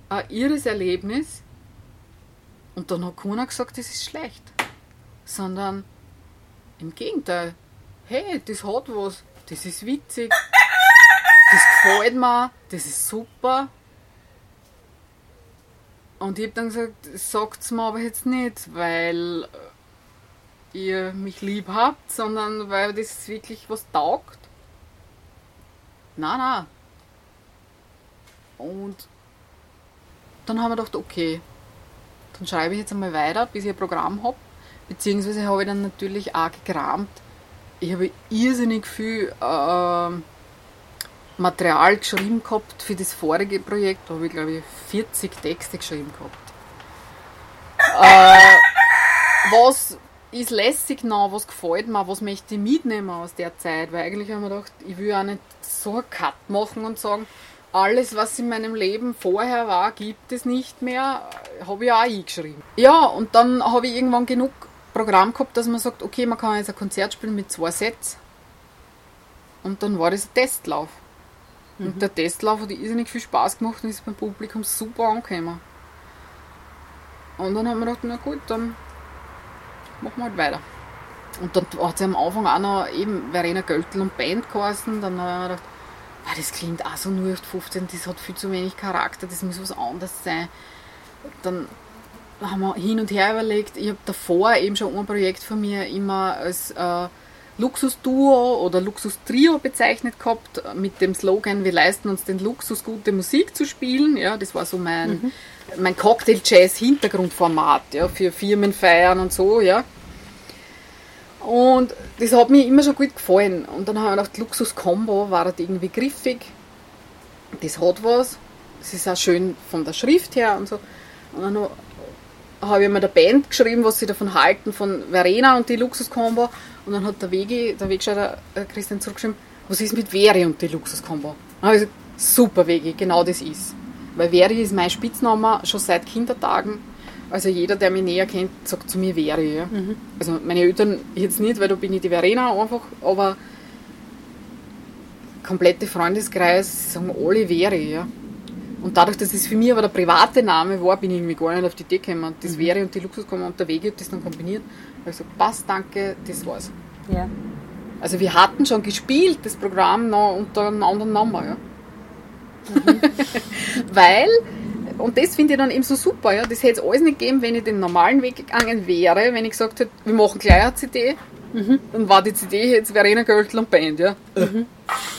Ein irres Erlebnis. Und dann hat keiner gesagt, das ist schlecht. Sondern im Gegenteil. Hey, das hat was. Das ist witzig. Das gefällt mir. Das ist super. Und ich habe dann gesagt, sagt's mir aber jetzt nicht, weil ihr mich lieb habt, sondern weil das wirklich was taugt. Na, na. Und dann haben wir gedacht, okay, dann schreibe ich jetzt einmal weiter, bis ich ein Programm habe. Beziehungsweise habe ich dann natürlich auch gekramt. Ich habe irrsinnig viel ähm, Material geschrieben gehabt für das vorige Projekt. Da habe ich, glaube ich, 40 Texte geschrieben gehabt. Äh, was ist lässig noch, was gefällt mir, was möchte ich mitnehmen aus der Zeit? Weil eigentlich haben wir gedacht, ich will auch nicht so einen Cut machen und sagen, alles, was in meinem Leben vorher war, gibt es nicht mehr, habe ich auch eingeschrieben. Ja, und dann habe ich irgendwann genug Programm gehabt, dass man sagt, okay, man kann jetzt ein Konzert spielen mit zwei Sets. Und dann war das ein Testlauf. Mhm. Und der Testlauf hat irrsinnig viel Spaß gemacht und ist beim Publikum super angekommen. Und dann haben wir gedacht, na gut, dann machen wir halt weiter. Und dann hat sie am Anfang auch noch eben Verena Göltl und Band geheißen. Dann habe ich gedacht, ah, das klingt auch so 0815, das hat viel zu wenig Charakter, das muss was anderes sein. Dann haben wir hin und her überlegt, ich habe davor eben schon ein Projekt von mir immer als äh, Luxusduo oder Luxustrio bezeichnet gehabt, mit dem Slogan, wir leisten uns den Luxus, gute Musik zu spielen. Ja, das war so mein, mhm. mein Cocktail-Jazz-Hintergrundformat ja, für Firmenfeiern und so. Ja. Und das hat mir immer schon gut gefallen. Und dann habe ich gedacht, Luxus Combo war halt irgendwie griffig. Das hat was. Es ist auch schön von der Schrift her und so. Und dann habe ich mir der Band geschrieben, was sie davon halten, von Verena und die Luxus Combo. Und dann hat der Wegi, der Wegscheider äh, Christian zurückgeschrieben, was ist mit Veri und die Luxus Combo? Dann habe ich gesagt, super Wegi, genau das ist. Weil Veri ist mein Spitzname schon seit Kindertagen also jeder, der mich näher kennt, sagt zu mir Veri. Ja. Mhm. Also meine Eltern jetzt nicht, weil da bin ich die Verena einfach, aber komplette Freundeskreis sagen alle Veri. Ja. Und dadurch, dass es für mich aber der private Name war, bin ich irgendwie gar nicht auf die Idee gekommen. Das mhm. Veri und die Luxus kommen unterwegs und das dann kombiniert. Habe ich gesagt, passt, danke, das war's. Ja. Also wir hatten schon gespielt, das Programm noch unter einem anderen Namen. Ja. Mhm. [LAUGHS] weil und das finde ich dann eben so super. Ja. Das hätte es alles nicht gegeben, wenn ich den normalen Weg gegangen wäre, wenn ich gesagt hätte, wir machen gleich eine CD. Mhm. Dann war die CD jetzt Verena Göltl und Band. Ja. Mhm.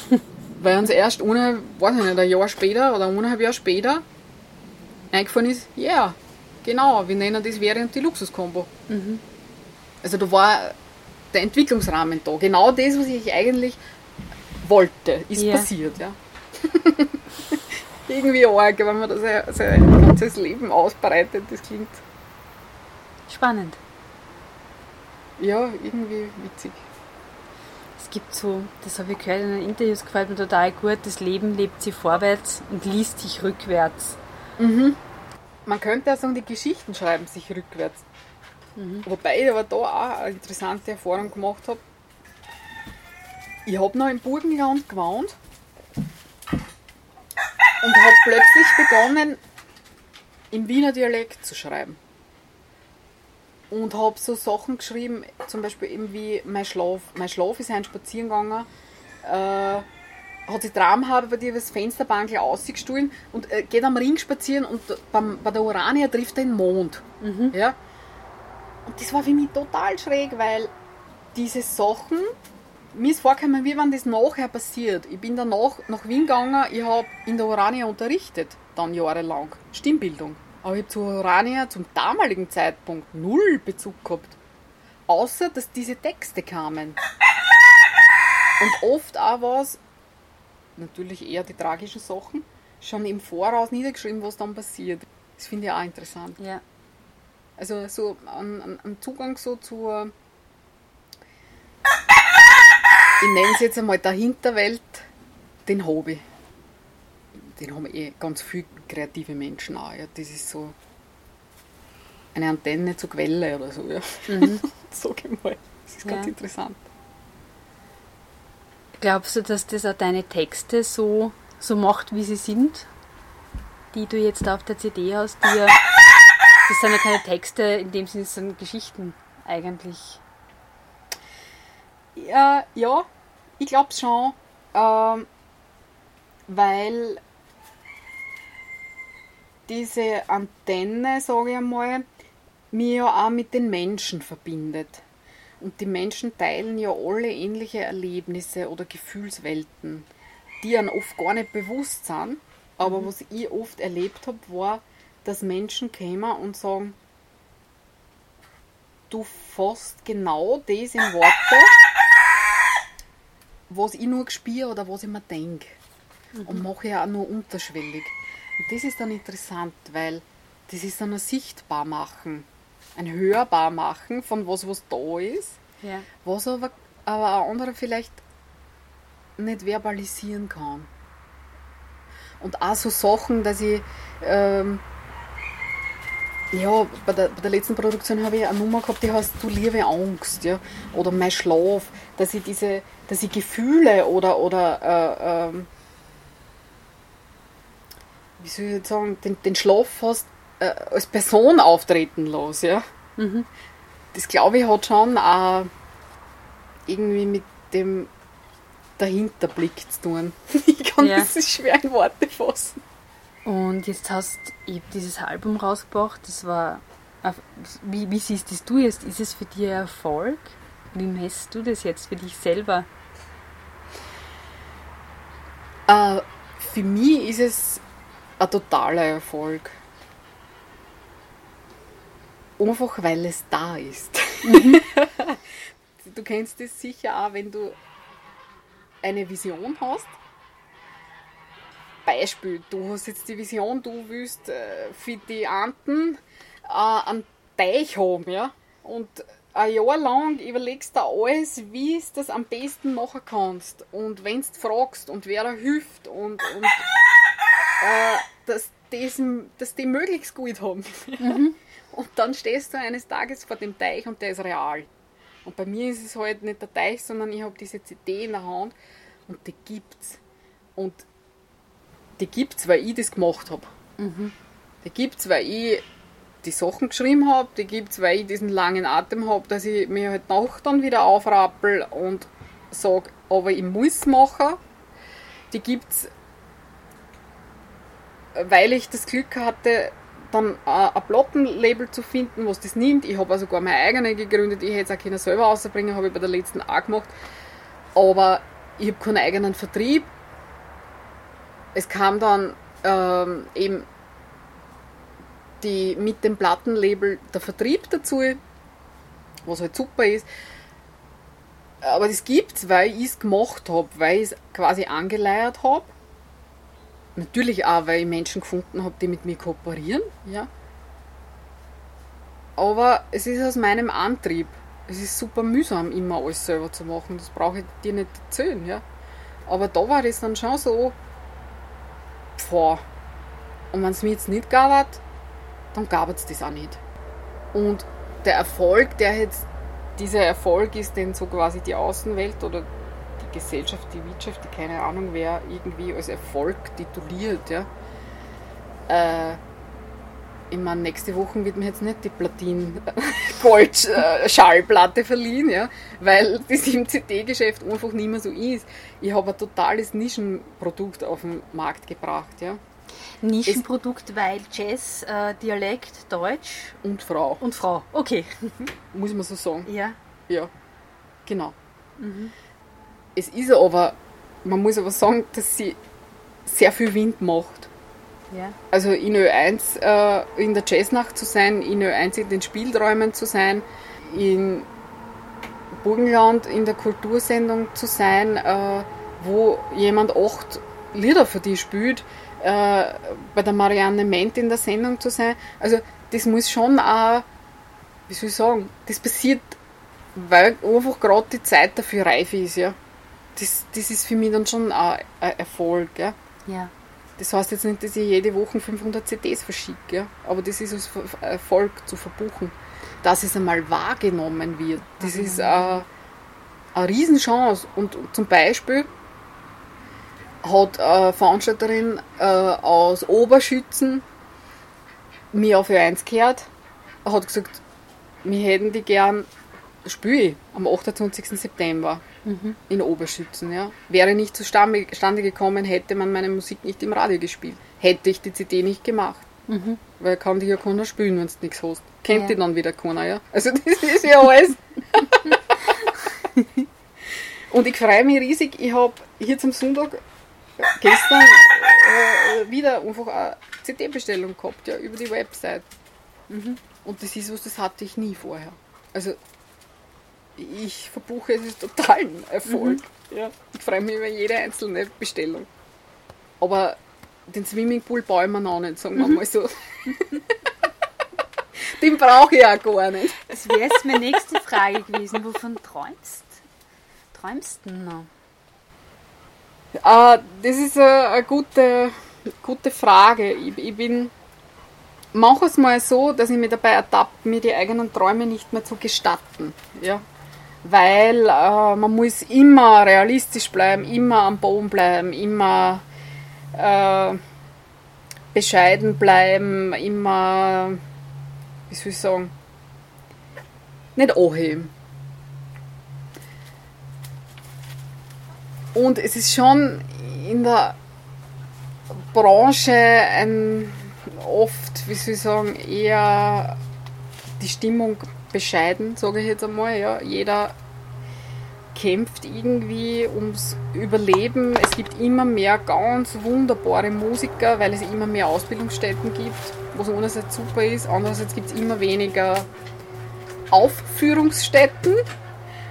[LAUGHS] Weil uns erst ohne, weiß ich nicht, ein Jahr später oder eineinhalb Jahre später eingefallen ist, ja, yeah, genau, wir nennen das Verena und die Luxuskombo. Mhm. Also da war der Entwicklungsrahmen da. Genau das, was ich eigentlich wollte, ist yeah. passiert. Ja. [LAUGHS] irgendwie arg, wenn man das sein ganzes Leben ausbreitet. Das klingt spannend. Ja, irgendwie witzig. Es gibt so, das habe ich gehört in den Interviews, gefällt mir total gut, das Leben lebt sich vorwärts und liest sich rückwärts. Mhm. Man könnte auch sagen, die Geschichten schreiben sich rückwärts. Mhm. Wobei ich aber da auch eine interessante Erfahrung gemacht habe. Ich habe noch im Burgenland gewohnt und habe plötzlich begonnen, im Wiener Dialekt zu schreiben. Und habe so Sachen geschrieben, zum Beispiel eben wie mein Schlaf. Mein Schlaf ist ein Spaziergänger, äh, hat sich Traumhaber bei dir das Fensterbankel ausgestohlen und äh, geht am Ring spazieren und beim, bei der Urania trifft er den Mond. Mhm. Ja? Und das war für mich total schräg, weil diese Sachen mir ist vorgekommen, wie wenn das nachher passiert. Ich bin danach nach Wien gegangen, ich habe in der Urania unterrichtet, dann jahrelang, Stimmbildung. Aber ich habe zur Urania zum damaligen Zeitpunkt null Bezug gehabt. Außer, dass diese Texte kamen. Und oft auch was, natürlich eher die tragischen Sachen, schon im Voraus niedergeschrieben, was dann passiert. Das finde ich auch interessant. Ja. Also so ein Zugang so zur ich nenne es jetzt einmal der Hinterwelt, den Hobby. Den haben eh ganz viele kreative Menschen auch. Ja. Das ist so eine Antenne zur Quelle oder so. Ja. Mhm. [LAUGHS] Sag ich mal. Das ist ganz ja. interessant. Glaubst du, dass das auch deine Texte so, so macht, wie sie sind? Die du jetzt auf der CD hast, die ja, das sind ja keine Texte, in dem Sinne sind Geschichten eigentlich. Ja, ja ich glaube schon, ähm, weil diese Antenne, sage ich einmal, mir ja auch mit den Menschen verbindet. Und die Menschen teilen ja alle ähnliche Erlebnisse oder Gefühlswelten, die einem oft gar nicht bewusst sind. Aber mhm. was ich oft erlebt habe, war, dass Menschen kämen und sagen, du fasst genau das in Worte, was ich nur spüre oder was ich mir denke. mhm. und mache ja auch nur unterschwellig. Und das ist dann interessant, weil das ist dann ein sichtbar machen, ein hörbar machen von was, was da ist, ja. was aber, aber ein anderer vielleicht nicht verbalisieren kann. Und auch so Sachen, dass ich ähm, ja, bei der, bei der letzten Produktion habe ich eine Nummer gehabt, die heißt Du liebe Angst, ja, oder Mein Schlaf, dass ich diese, dass ich Gefühle oder, oder äh, ähm, wie soll ich jetzt sagen, den, den Schlaf fast äh, als Person auftreten lasse, ja. Mhm. Das glaube ich hat schon auch irgendwie mit dem Dahinterblick zu tun. [LAUGHS] Ich kann ja. das schwer in Worte fassen. Und jetzt hast du dieses Album rausgebracht, das war. Wie, wie siehst du jetzt? Ist es für dich Erfolg? Wie messst du das jetzt für dich selber? Uh, für mich ist es ein totaler Erfolg. Einfach weil es da ist. Mhm. [LAUGHS] du kennst das sicher auch, wenn du eine Vision hast Beispiel, du hast jetzt die Vision, du willst äh, für die Anten äh, einen Teich haben, ja? Und ein Jahr lang überlegst du alles, wie du das am besten machen kannst. Und wenn du fragst und wer da hilft und, und äh, dass, das, dass die möglichst gut haben. Mhm. [LAUGHS] Und dann stehst du eines Tages vor dem Teich und der ist real. Und bei mir ist es halt nicht der Teich, sondern ich habe diese CD in der Hand und die gibt's. Und die gibt es, weil ich das gemacht habe. Mhm. Die gibt es, weil ich die Sachen geschrieben habe, die gibt es, weil ich diesen langen Atem habe, dass ich mir halt nach dann wieder aufrappel und sage, aber ich muss machen. Die gibt es, weil ich das Glück hatte, dann ein Plattenlabel zu finden, was das nimmt. Ich habe also sogar meine eigene gegründet. Ich hätte es auch können selber rausbringen, habe ich bei der letzten auch gemacht. Aber ich habe keinen eigenen Vertrieb es kam dann ähm, eben die, mit dem Plattenlabel der Vertrieb dazu, was halt super ist. Aber das gibt es, weil ich es gemacht habe, weil ich es quasi angeleiert habe. Natürlich auch, weil ich Menschen gefunden habe, die mit mir kooperieren. Ja. Aber es ist aus meinem Antrieb. Es ist super mühsam, immer alles selber zu machen. Das brauche ich dir nicht erzählen. Ja. Aber da war es dann schon so, vor. Und wenn es mir jetzt nicht gab, dann gab es das auch nicht. Und der Erfolg, der jetzt dieser Erfolg ist, den so quasi die Außenwelt oder die Gesellschaft, die Wirtschaft, die keine Ahnung wer irgendwie als Erfolg tituliert, ja. Äh, ich meine, nächste Woche wird mir jetzt nicht die Platin-Gold-Schallplatte [LAUGHS] verliehen, ja, weil das im CD-Geschäft einfach nicht mehr so ist. Ich habe ein totales Nischenprodukt auf den Markt gebracht. Ja. Nischenprodukt, es weil Jazz, äh, Dialekt, Deutsch. Und Frau. Und Frau, okay. [LAUGHS] Muss man so sagen. Ja. Ja, genau. Mhm. Es ist aber, man muss aber sagen, dass sie sehr viel Wind macht. Ja. Also in Ö1 äh, in der Jazznacht zu sein, in Ö1 in den Spielräumen zu sein, in Burgenland in der Kultursendung zu sein, äh, wo jemand acht Lieder für dich spielt, äh, bei der Marianne Ment in der Sendung zu sein. Also das muss schon auch, wie soll ich sagen, das passiert, weil einfach gerade die Zeit dafür reif ist. Ja. Das, das ist für mich dann schon ein Erfolg. Ja. ja. Das heißt jetzt nicht, dass ich jede Woche 500 CDs verschicke, ja? aber das ist als Erfolg zu verbuchen. Dass es einmal wahrgenommen wird, das ist eine, eine Riesenchance. Und zum Beispiel hat eine Veranstalterin äh, aus Oberschützen mir auf Ö1 gehört, hat gesagt, wir hätten die gern spiele am 28. September mhm. in Oberschützen. Ja. Wäre nicht zustande gekommen, hätte man meine Musik nicht im Radio gespielt. Hätte ich die CD nicht gemacht. Mhm. Weil kann die ja keiner spielen, wenn du nichts hast. Kennt ja. die dann wieder keiner, ja. Also [LAUGHS] das ist ja alles. [LAUGHS] Und ich freue mich riesig. Ich habe hier zum Sonntag gestern äh, wieder einfach eine CD-Bestellung gehabt, ja, über die Website. Mhm. Und das ist was, das hatte ich nie vorher. Also ich verbuche es ist total ein Erfolg. Mhm. Ja. Ich freue mich über jede einzelne Bestellung. Aber den Swimmingpool baue ich mir noch nicht, sagen wir mal so. [LAUGHS] den brauche ich auch gar nicht. Das wäre jetzt meine nächste Frage gewesen. Wovon träumst träumst du noch? Uh, das ist eine, gute, gute Frage. Ich, ich bin manchmal so, dass ich mich dabei ertappe, mir die eigenen Träume nicht mehr zu gestatten. Ja? Weil äh, man muss immer realistisch bleiben, immer am Boden bleiben, immer äh, bescheiden bleiben, immer, wie soll ich sagen, nicht anheben. Und es ist schon in der Branche ein oft, wie soll ich sagen, eher die Stimmung bescheiden, sage ich jetzt einmal. Ja. Jeder kämpft irgendwie ums Überleben. Es gibt immer mehr ganz wunderbare Musiker, weil es immer mehr Ausbildungsstätten gibt, was einerseits super ist, andererseits gibt es immer weniger Aufführungsstätten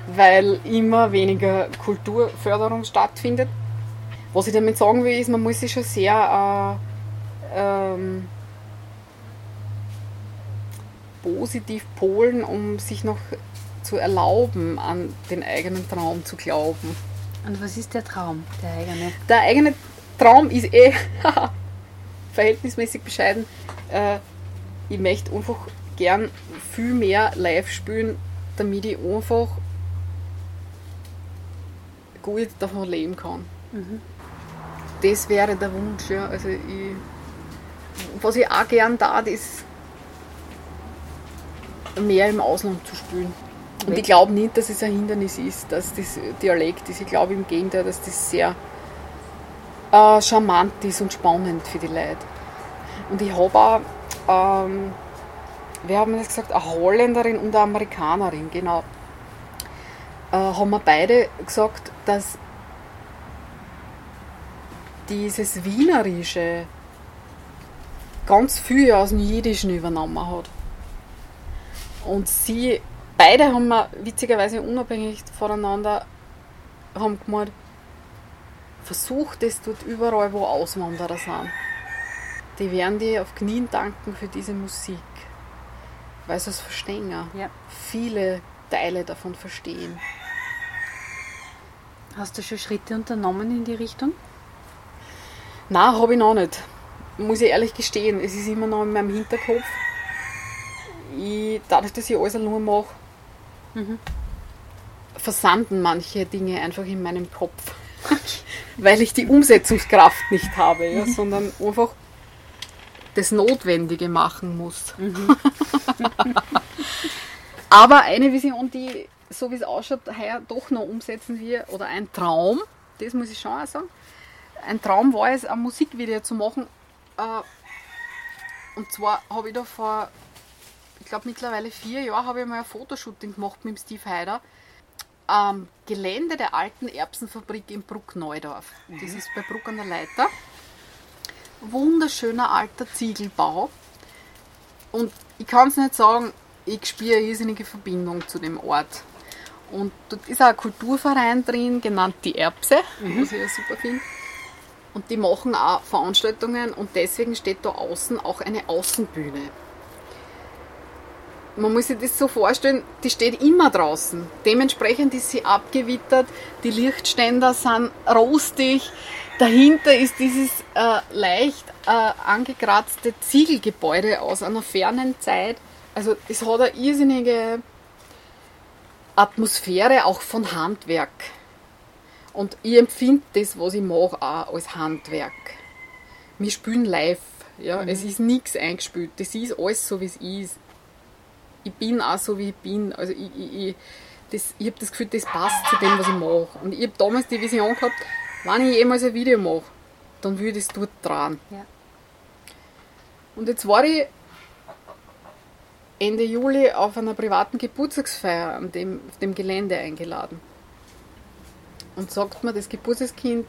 weil immer weniger Kulturförderung stattfindet. Was ich damit sagen will, ist, man muss sich schon sehr äh, ähm, positiv polen, um sich noch zu erlauben, an den eigenen Traum zu glauben. Und was ist der Traum, der eigene? Der eigene Traum ist eh [LAUGHS] verhältnismäßig bescheiden. Äh, ich möchte einfach gern viel mehr live spielen, damit ich einfach gut davon leben kann. Mhm. Das wäre der Wunsch. Ja. Also ich, was ich auch gern tat, ist mehr im Ausland zu spielen. Und ich glaube nicht, dass es ein Hindernis ist, dass das Dialekt ist. Ich glaube im Gegenteil, dass das sehr äh, charmant ist und spannend für die Leute. Und ich habe auch, ähm, wir haben das gesagt, eine Holländerin und eine Amerikanerin, genau äh, haben wir beide gesagt, dass dieses Wienerische ganz viel aus dem Jiddischen übernommen hat. Und sie, beide haben wir witzigerweise unabhängig voneinander haben gemeint, versucht es dort überall, wo Auswanderer sind. Die werden dir auf Knien danken für diese Musik. Weil sie es verstehen. Ja. Viele Teile davon verstehen. Hast du schon Schritte unternommen in die Richtung? Nein, habe ich noch nicht. Muss ich ehrlich gestehen. Es ist immer noch in meinem Hinterkopf. Ich, dadurch, dass ich alles nur mache, mhm. versanden manche Dinge einfach in meinem Kopf. [LAUGHS] Weil ich die Umsetzungskraft nicht habe, ja, mhm. sondern einfach das Notwendige machen muss. Mhm. [LAUGHS] Aber eine Vision, die so wie es ausschaut, heuer doch noch umsetzen wir, oder ein Traum, das muss ich schon auch sagen. Ein Traum war es, ein Musikvideo zu machen. Äh, und zwar habe ich da vor, glaube mittlerweile vier Jahren, habe ich mal ein Fotoshooting gemacht mit dem Steve Heider. Am Gelände der alten Erbsenfabrik in Bruck-Neudorf. Mhm. Das ist bei Bruck an der Leiter. Wunderschöner alter Ziegelbau. Und ich kann es nicht sagen, ich spüre eine irrsinnige Verbindung zu dem Ort. Und dort ist auch ein Kulturverein drin, genannt die Erbse, mhm. was ich ja super finde. Und die machen auch Veranstaltungen und deswegen steht da außen auch eine Außenbühne. Man muss sich das so vorstellen, die steht immer draußen. Dementsprechend ist sie abgewittert, die Lichtständer sind rostig. Dahinter ist dieses äh, leicht äh, angekratzte Ziegelgebäude aus einer fernen Zeit. Also es hat eine irrsinnige Atmosphäre auch von Handwerk. Und ich empfinde das, was ich mache, auch als Handwerk. Wir spielen live. Ja? Mhm. Es ist nichts eingespielt. Das ist alles so, wie es ist. Ich bin auch so, wie ich bin. Also ich, ich, ich, ich habe das Gefühl, das passt zu dem, was ich mache. Und ich habe damals die Vision gehabt, wenn ich jemals ein Video mache, dann würde ich es dort dran. Ja. Und jetzt war ich Ende Juli auf einer privaten Geburtstagsfeier an dem, auf dem Gelände eingeladen. Und sagt mir das Geburtstagskind,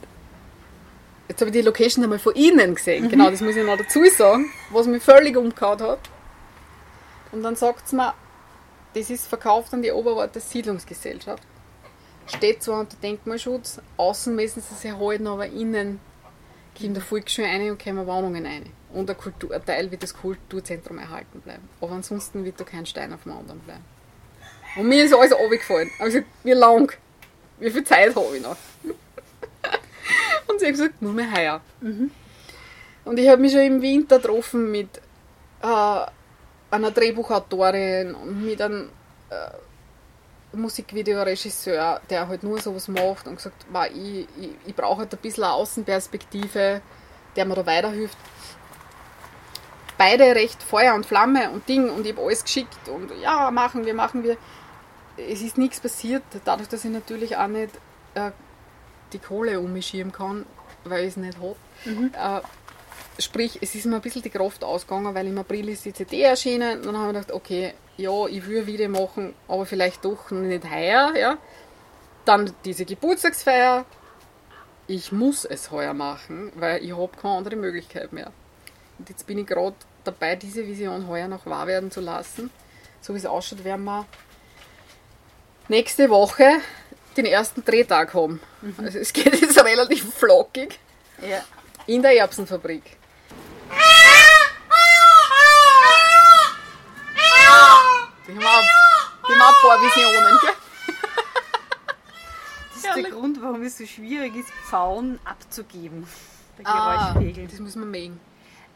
jetzt habe ich die Location einmal von Ihnen gesehen, mhm. genau, das muss ich noch dazu sagen, was mich völlig umgehauen hat. Und dann sagt es mir, das ist verkauft an die Oberwarte Siedlungsgesellschaft. Steht zwar unter Denkmalschutz, außen müssen sie sich erhalten, aber innen Gehen der Volksschule rein und kommen Wohnungen rein. Und ein, Kultur, ein Teil wird das Kulturzentrum erhalten bleiben. Aber ansonsten wird da kein Stein auf dem anderen bleiben. Und mir ist alles runtergefallen. Also, wie lang? Wie viel Zeit habe ich noch? [LAUGHS] und sie hat gesagt, nur mehr heuer. Und ich habe mich schon im Winter getroffen mit äh, einer Drehbuchautorin und mit einem äh, Musikvideoregisseur, der halt nur sowas macht und gesagt, ich, ich, ich brauche halt ein bisschen eine Außenperspektive, der mir da weiterhilft. Beide recht Feuer und Flamme und Ding und ich habe alles geschickt und ja, machen wir, machen wir. Es ist nichts passiert, dadurch, dass ich natürlich auch nicht äh, die Kohle um mich schieben kann, weil ich es nicht habe. Äh, sprich, es ist mir ein bisschen die Kraft ausgegangen, weil im April ist die CD erschienen. Dann habe ich gedacht, okay, ja, ich will wieder machen, aber vielleicht doch nicht heuer. Ja. Dann diese Geburtstagsfeier. Ich muss es heuer machen, weil ich habe keine andere Möglichkeit mehr. Und jetzt bin ich gerade dabei, diese Vision heuer noch wahr werden zu lassen. So wie es ausschaut, werden wir nächste Woche den ersten Drehtag haben. Also es geht jetzt [LAUGHS] relativ flockig Ja. in der Erbsenfabrik. Die haben Visionen, gell? Das ist der Herrlich. Grund, warum es so schwierig ist, Pfauen abzugeben. Der Ah, Geräuschpegel. das müssen wir mögen.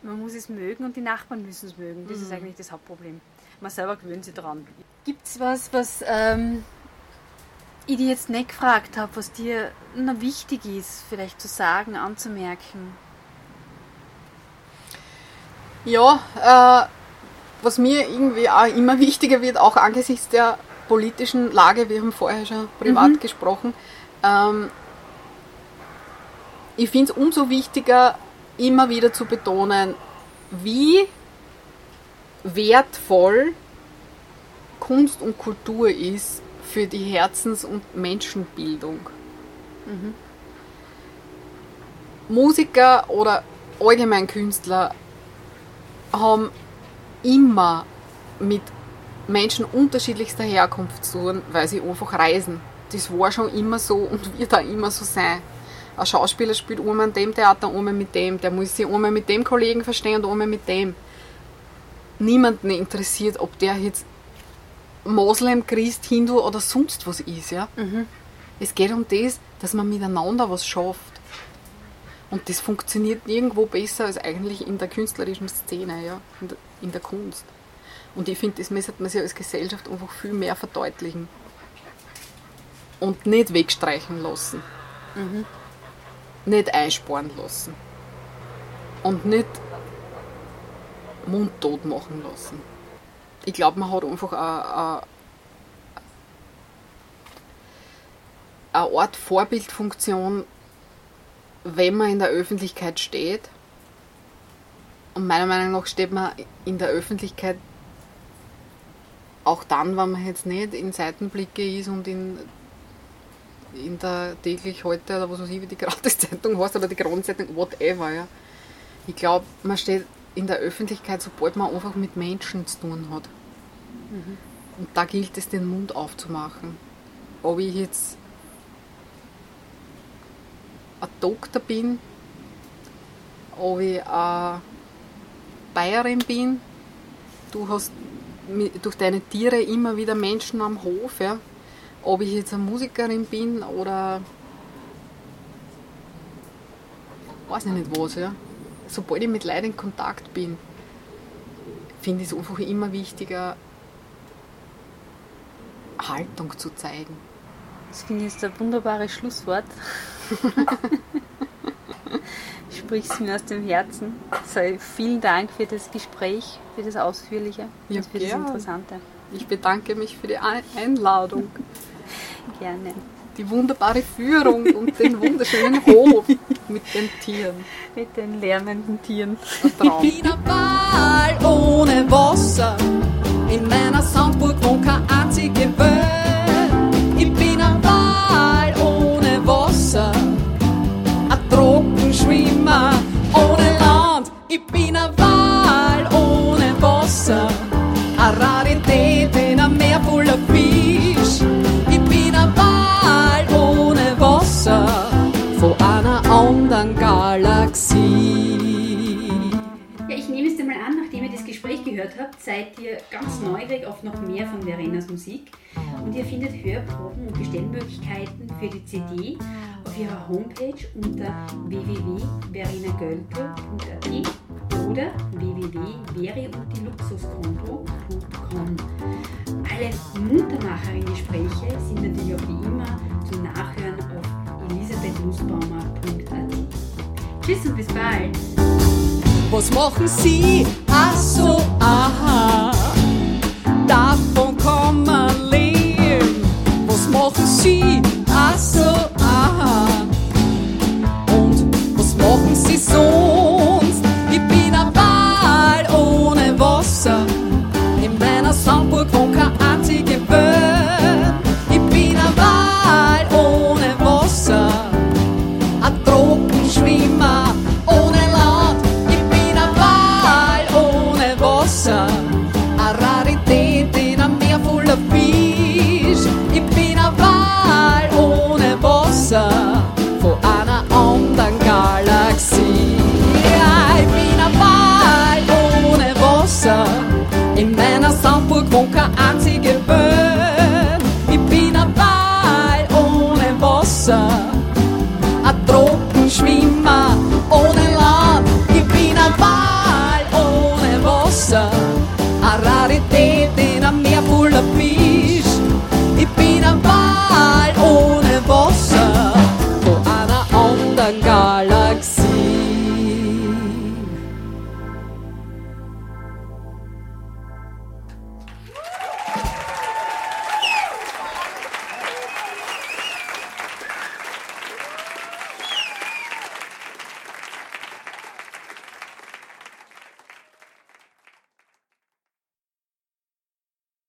Man muss es mögen und die Nachbarn müssen es mögen. Das ist eigentlich das Hauptproblem. Man selber gewöhnt sich dran. Gibt es was, was ähm, ich dir jetzt nicht gefragt habe, was dir noch wichtig ist, vielleicht zu sagen, anzumerken? Ja, äh, was mir irgendwie auch immer wichtiger wird, auch angesichts der politischen Lage, wir haben vorher schon privat gesprochen, ähm, ich finde es umso wichtiger, immer wieder zu betonen, wie wertvoll Kunst und Kultur ist für die Herzens- und Menschenbildung. Musiker oder allgemein Künstler haben immer mit Menschen unterschiedlichster Herkunft zu tun, weil sie einfach reisen. Das war schon immer so und wird auch immer so sein. Ein Schauspieler spielt einmal in dem Theater, einmal mit dem. Der muss sich einmal mit dem Kollegen verstehen und einmal mit dem. Niemanden interessiert, ob der jetzt Moslem, Christ, Hindu oder sonst was ist. Ja? Es geht um das, dass man miteinander was schafft. Und das funktioniert nirgendwo besser als eigentlich in der künstlerischen Szene, ja, in der, in der Kunst. Und ich finde, das müsste man sich als Gesellschaft einfach viel mehr verdeutlichen. Und nicht wegstreichen lassen. Nicht einsparen lassen. Und nicht mundtot machen lassen. Ich glaube, man hat einfach eine, eine Art Vorbildfunktion, wenn man in der Öffentlichkeit steht. Und meiner Meinung nach steht man in der Öffentlichkeit auch dann, wenn man jetzt nicht in Seitenblicke ist und in, in der täglich heute oder was weiß ich, wie die Gratiszeitung heißt oder die Kronenzeitung, whatever. Ja. Ich glaube, man steht in der Öffentlichkeit, sobald man einfach mit Menschen zu tun hat. Und da gilt es, den Mund aufzumachen. Ob ich jetzt ein Doktor bin, ob ich eine Bayerin bin, du hast durch deine Tiere immer wieder Menschen am Hof, ja. ob ich jetzt eine Musikerin bin oder weiß ich nicht was, ja. Sobald ich mit Leuten in Kontakt bin, finde ich es einfach immer wichtiger, Haltung zu zeigen. Das finde ich jetzt ein wunderbares Schlusswort. [LAUGHS] Sprichst mir aus dem Herzen. So, vielen Dank für das Gespräch, für das Ausführliche Ja, und für das gern. Interessante. Ich bedanke mich für die Ein- Einladung, [LAUGHS] Gerne. die wunderbare Führung und den wunderschönen Hof [LAUGHS] mit den Tieren. Mit den lärmenden Tieren. Ein Traum. Auf noch mehr von Verenas Musik und ihr findet Hörproben und Bestellmöglichkeiten für die CD auf ihrer Homepage unter www.verenagölkel.at oder www.veri-und-die-luxuskonto.com. Alle Muntermacherin-Gespräche sind natürlich auch wie immer zum Nachhören auf elisabethnussbaumer.at. Tschüss und bis bald! Was machen Sie? Ach so, aha. davon kann man lernen, was machen sie? Ach so, aha.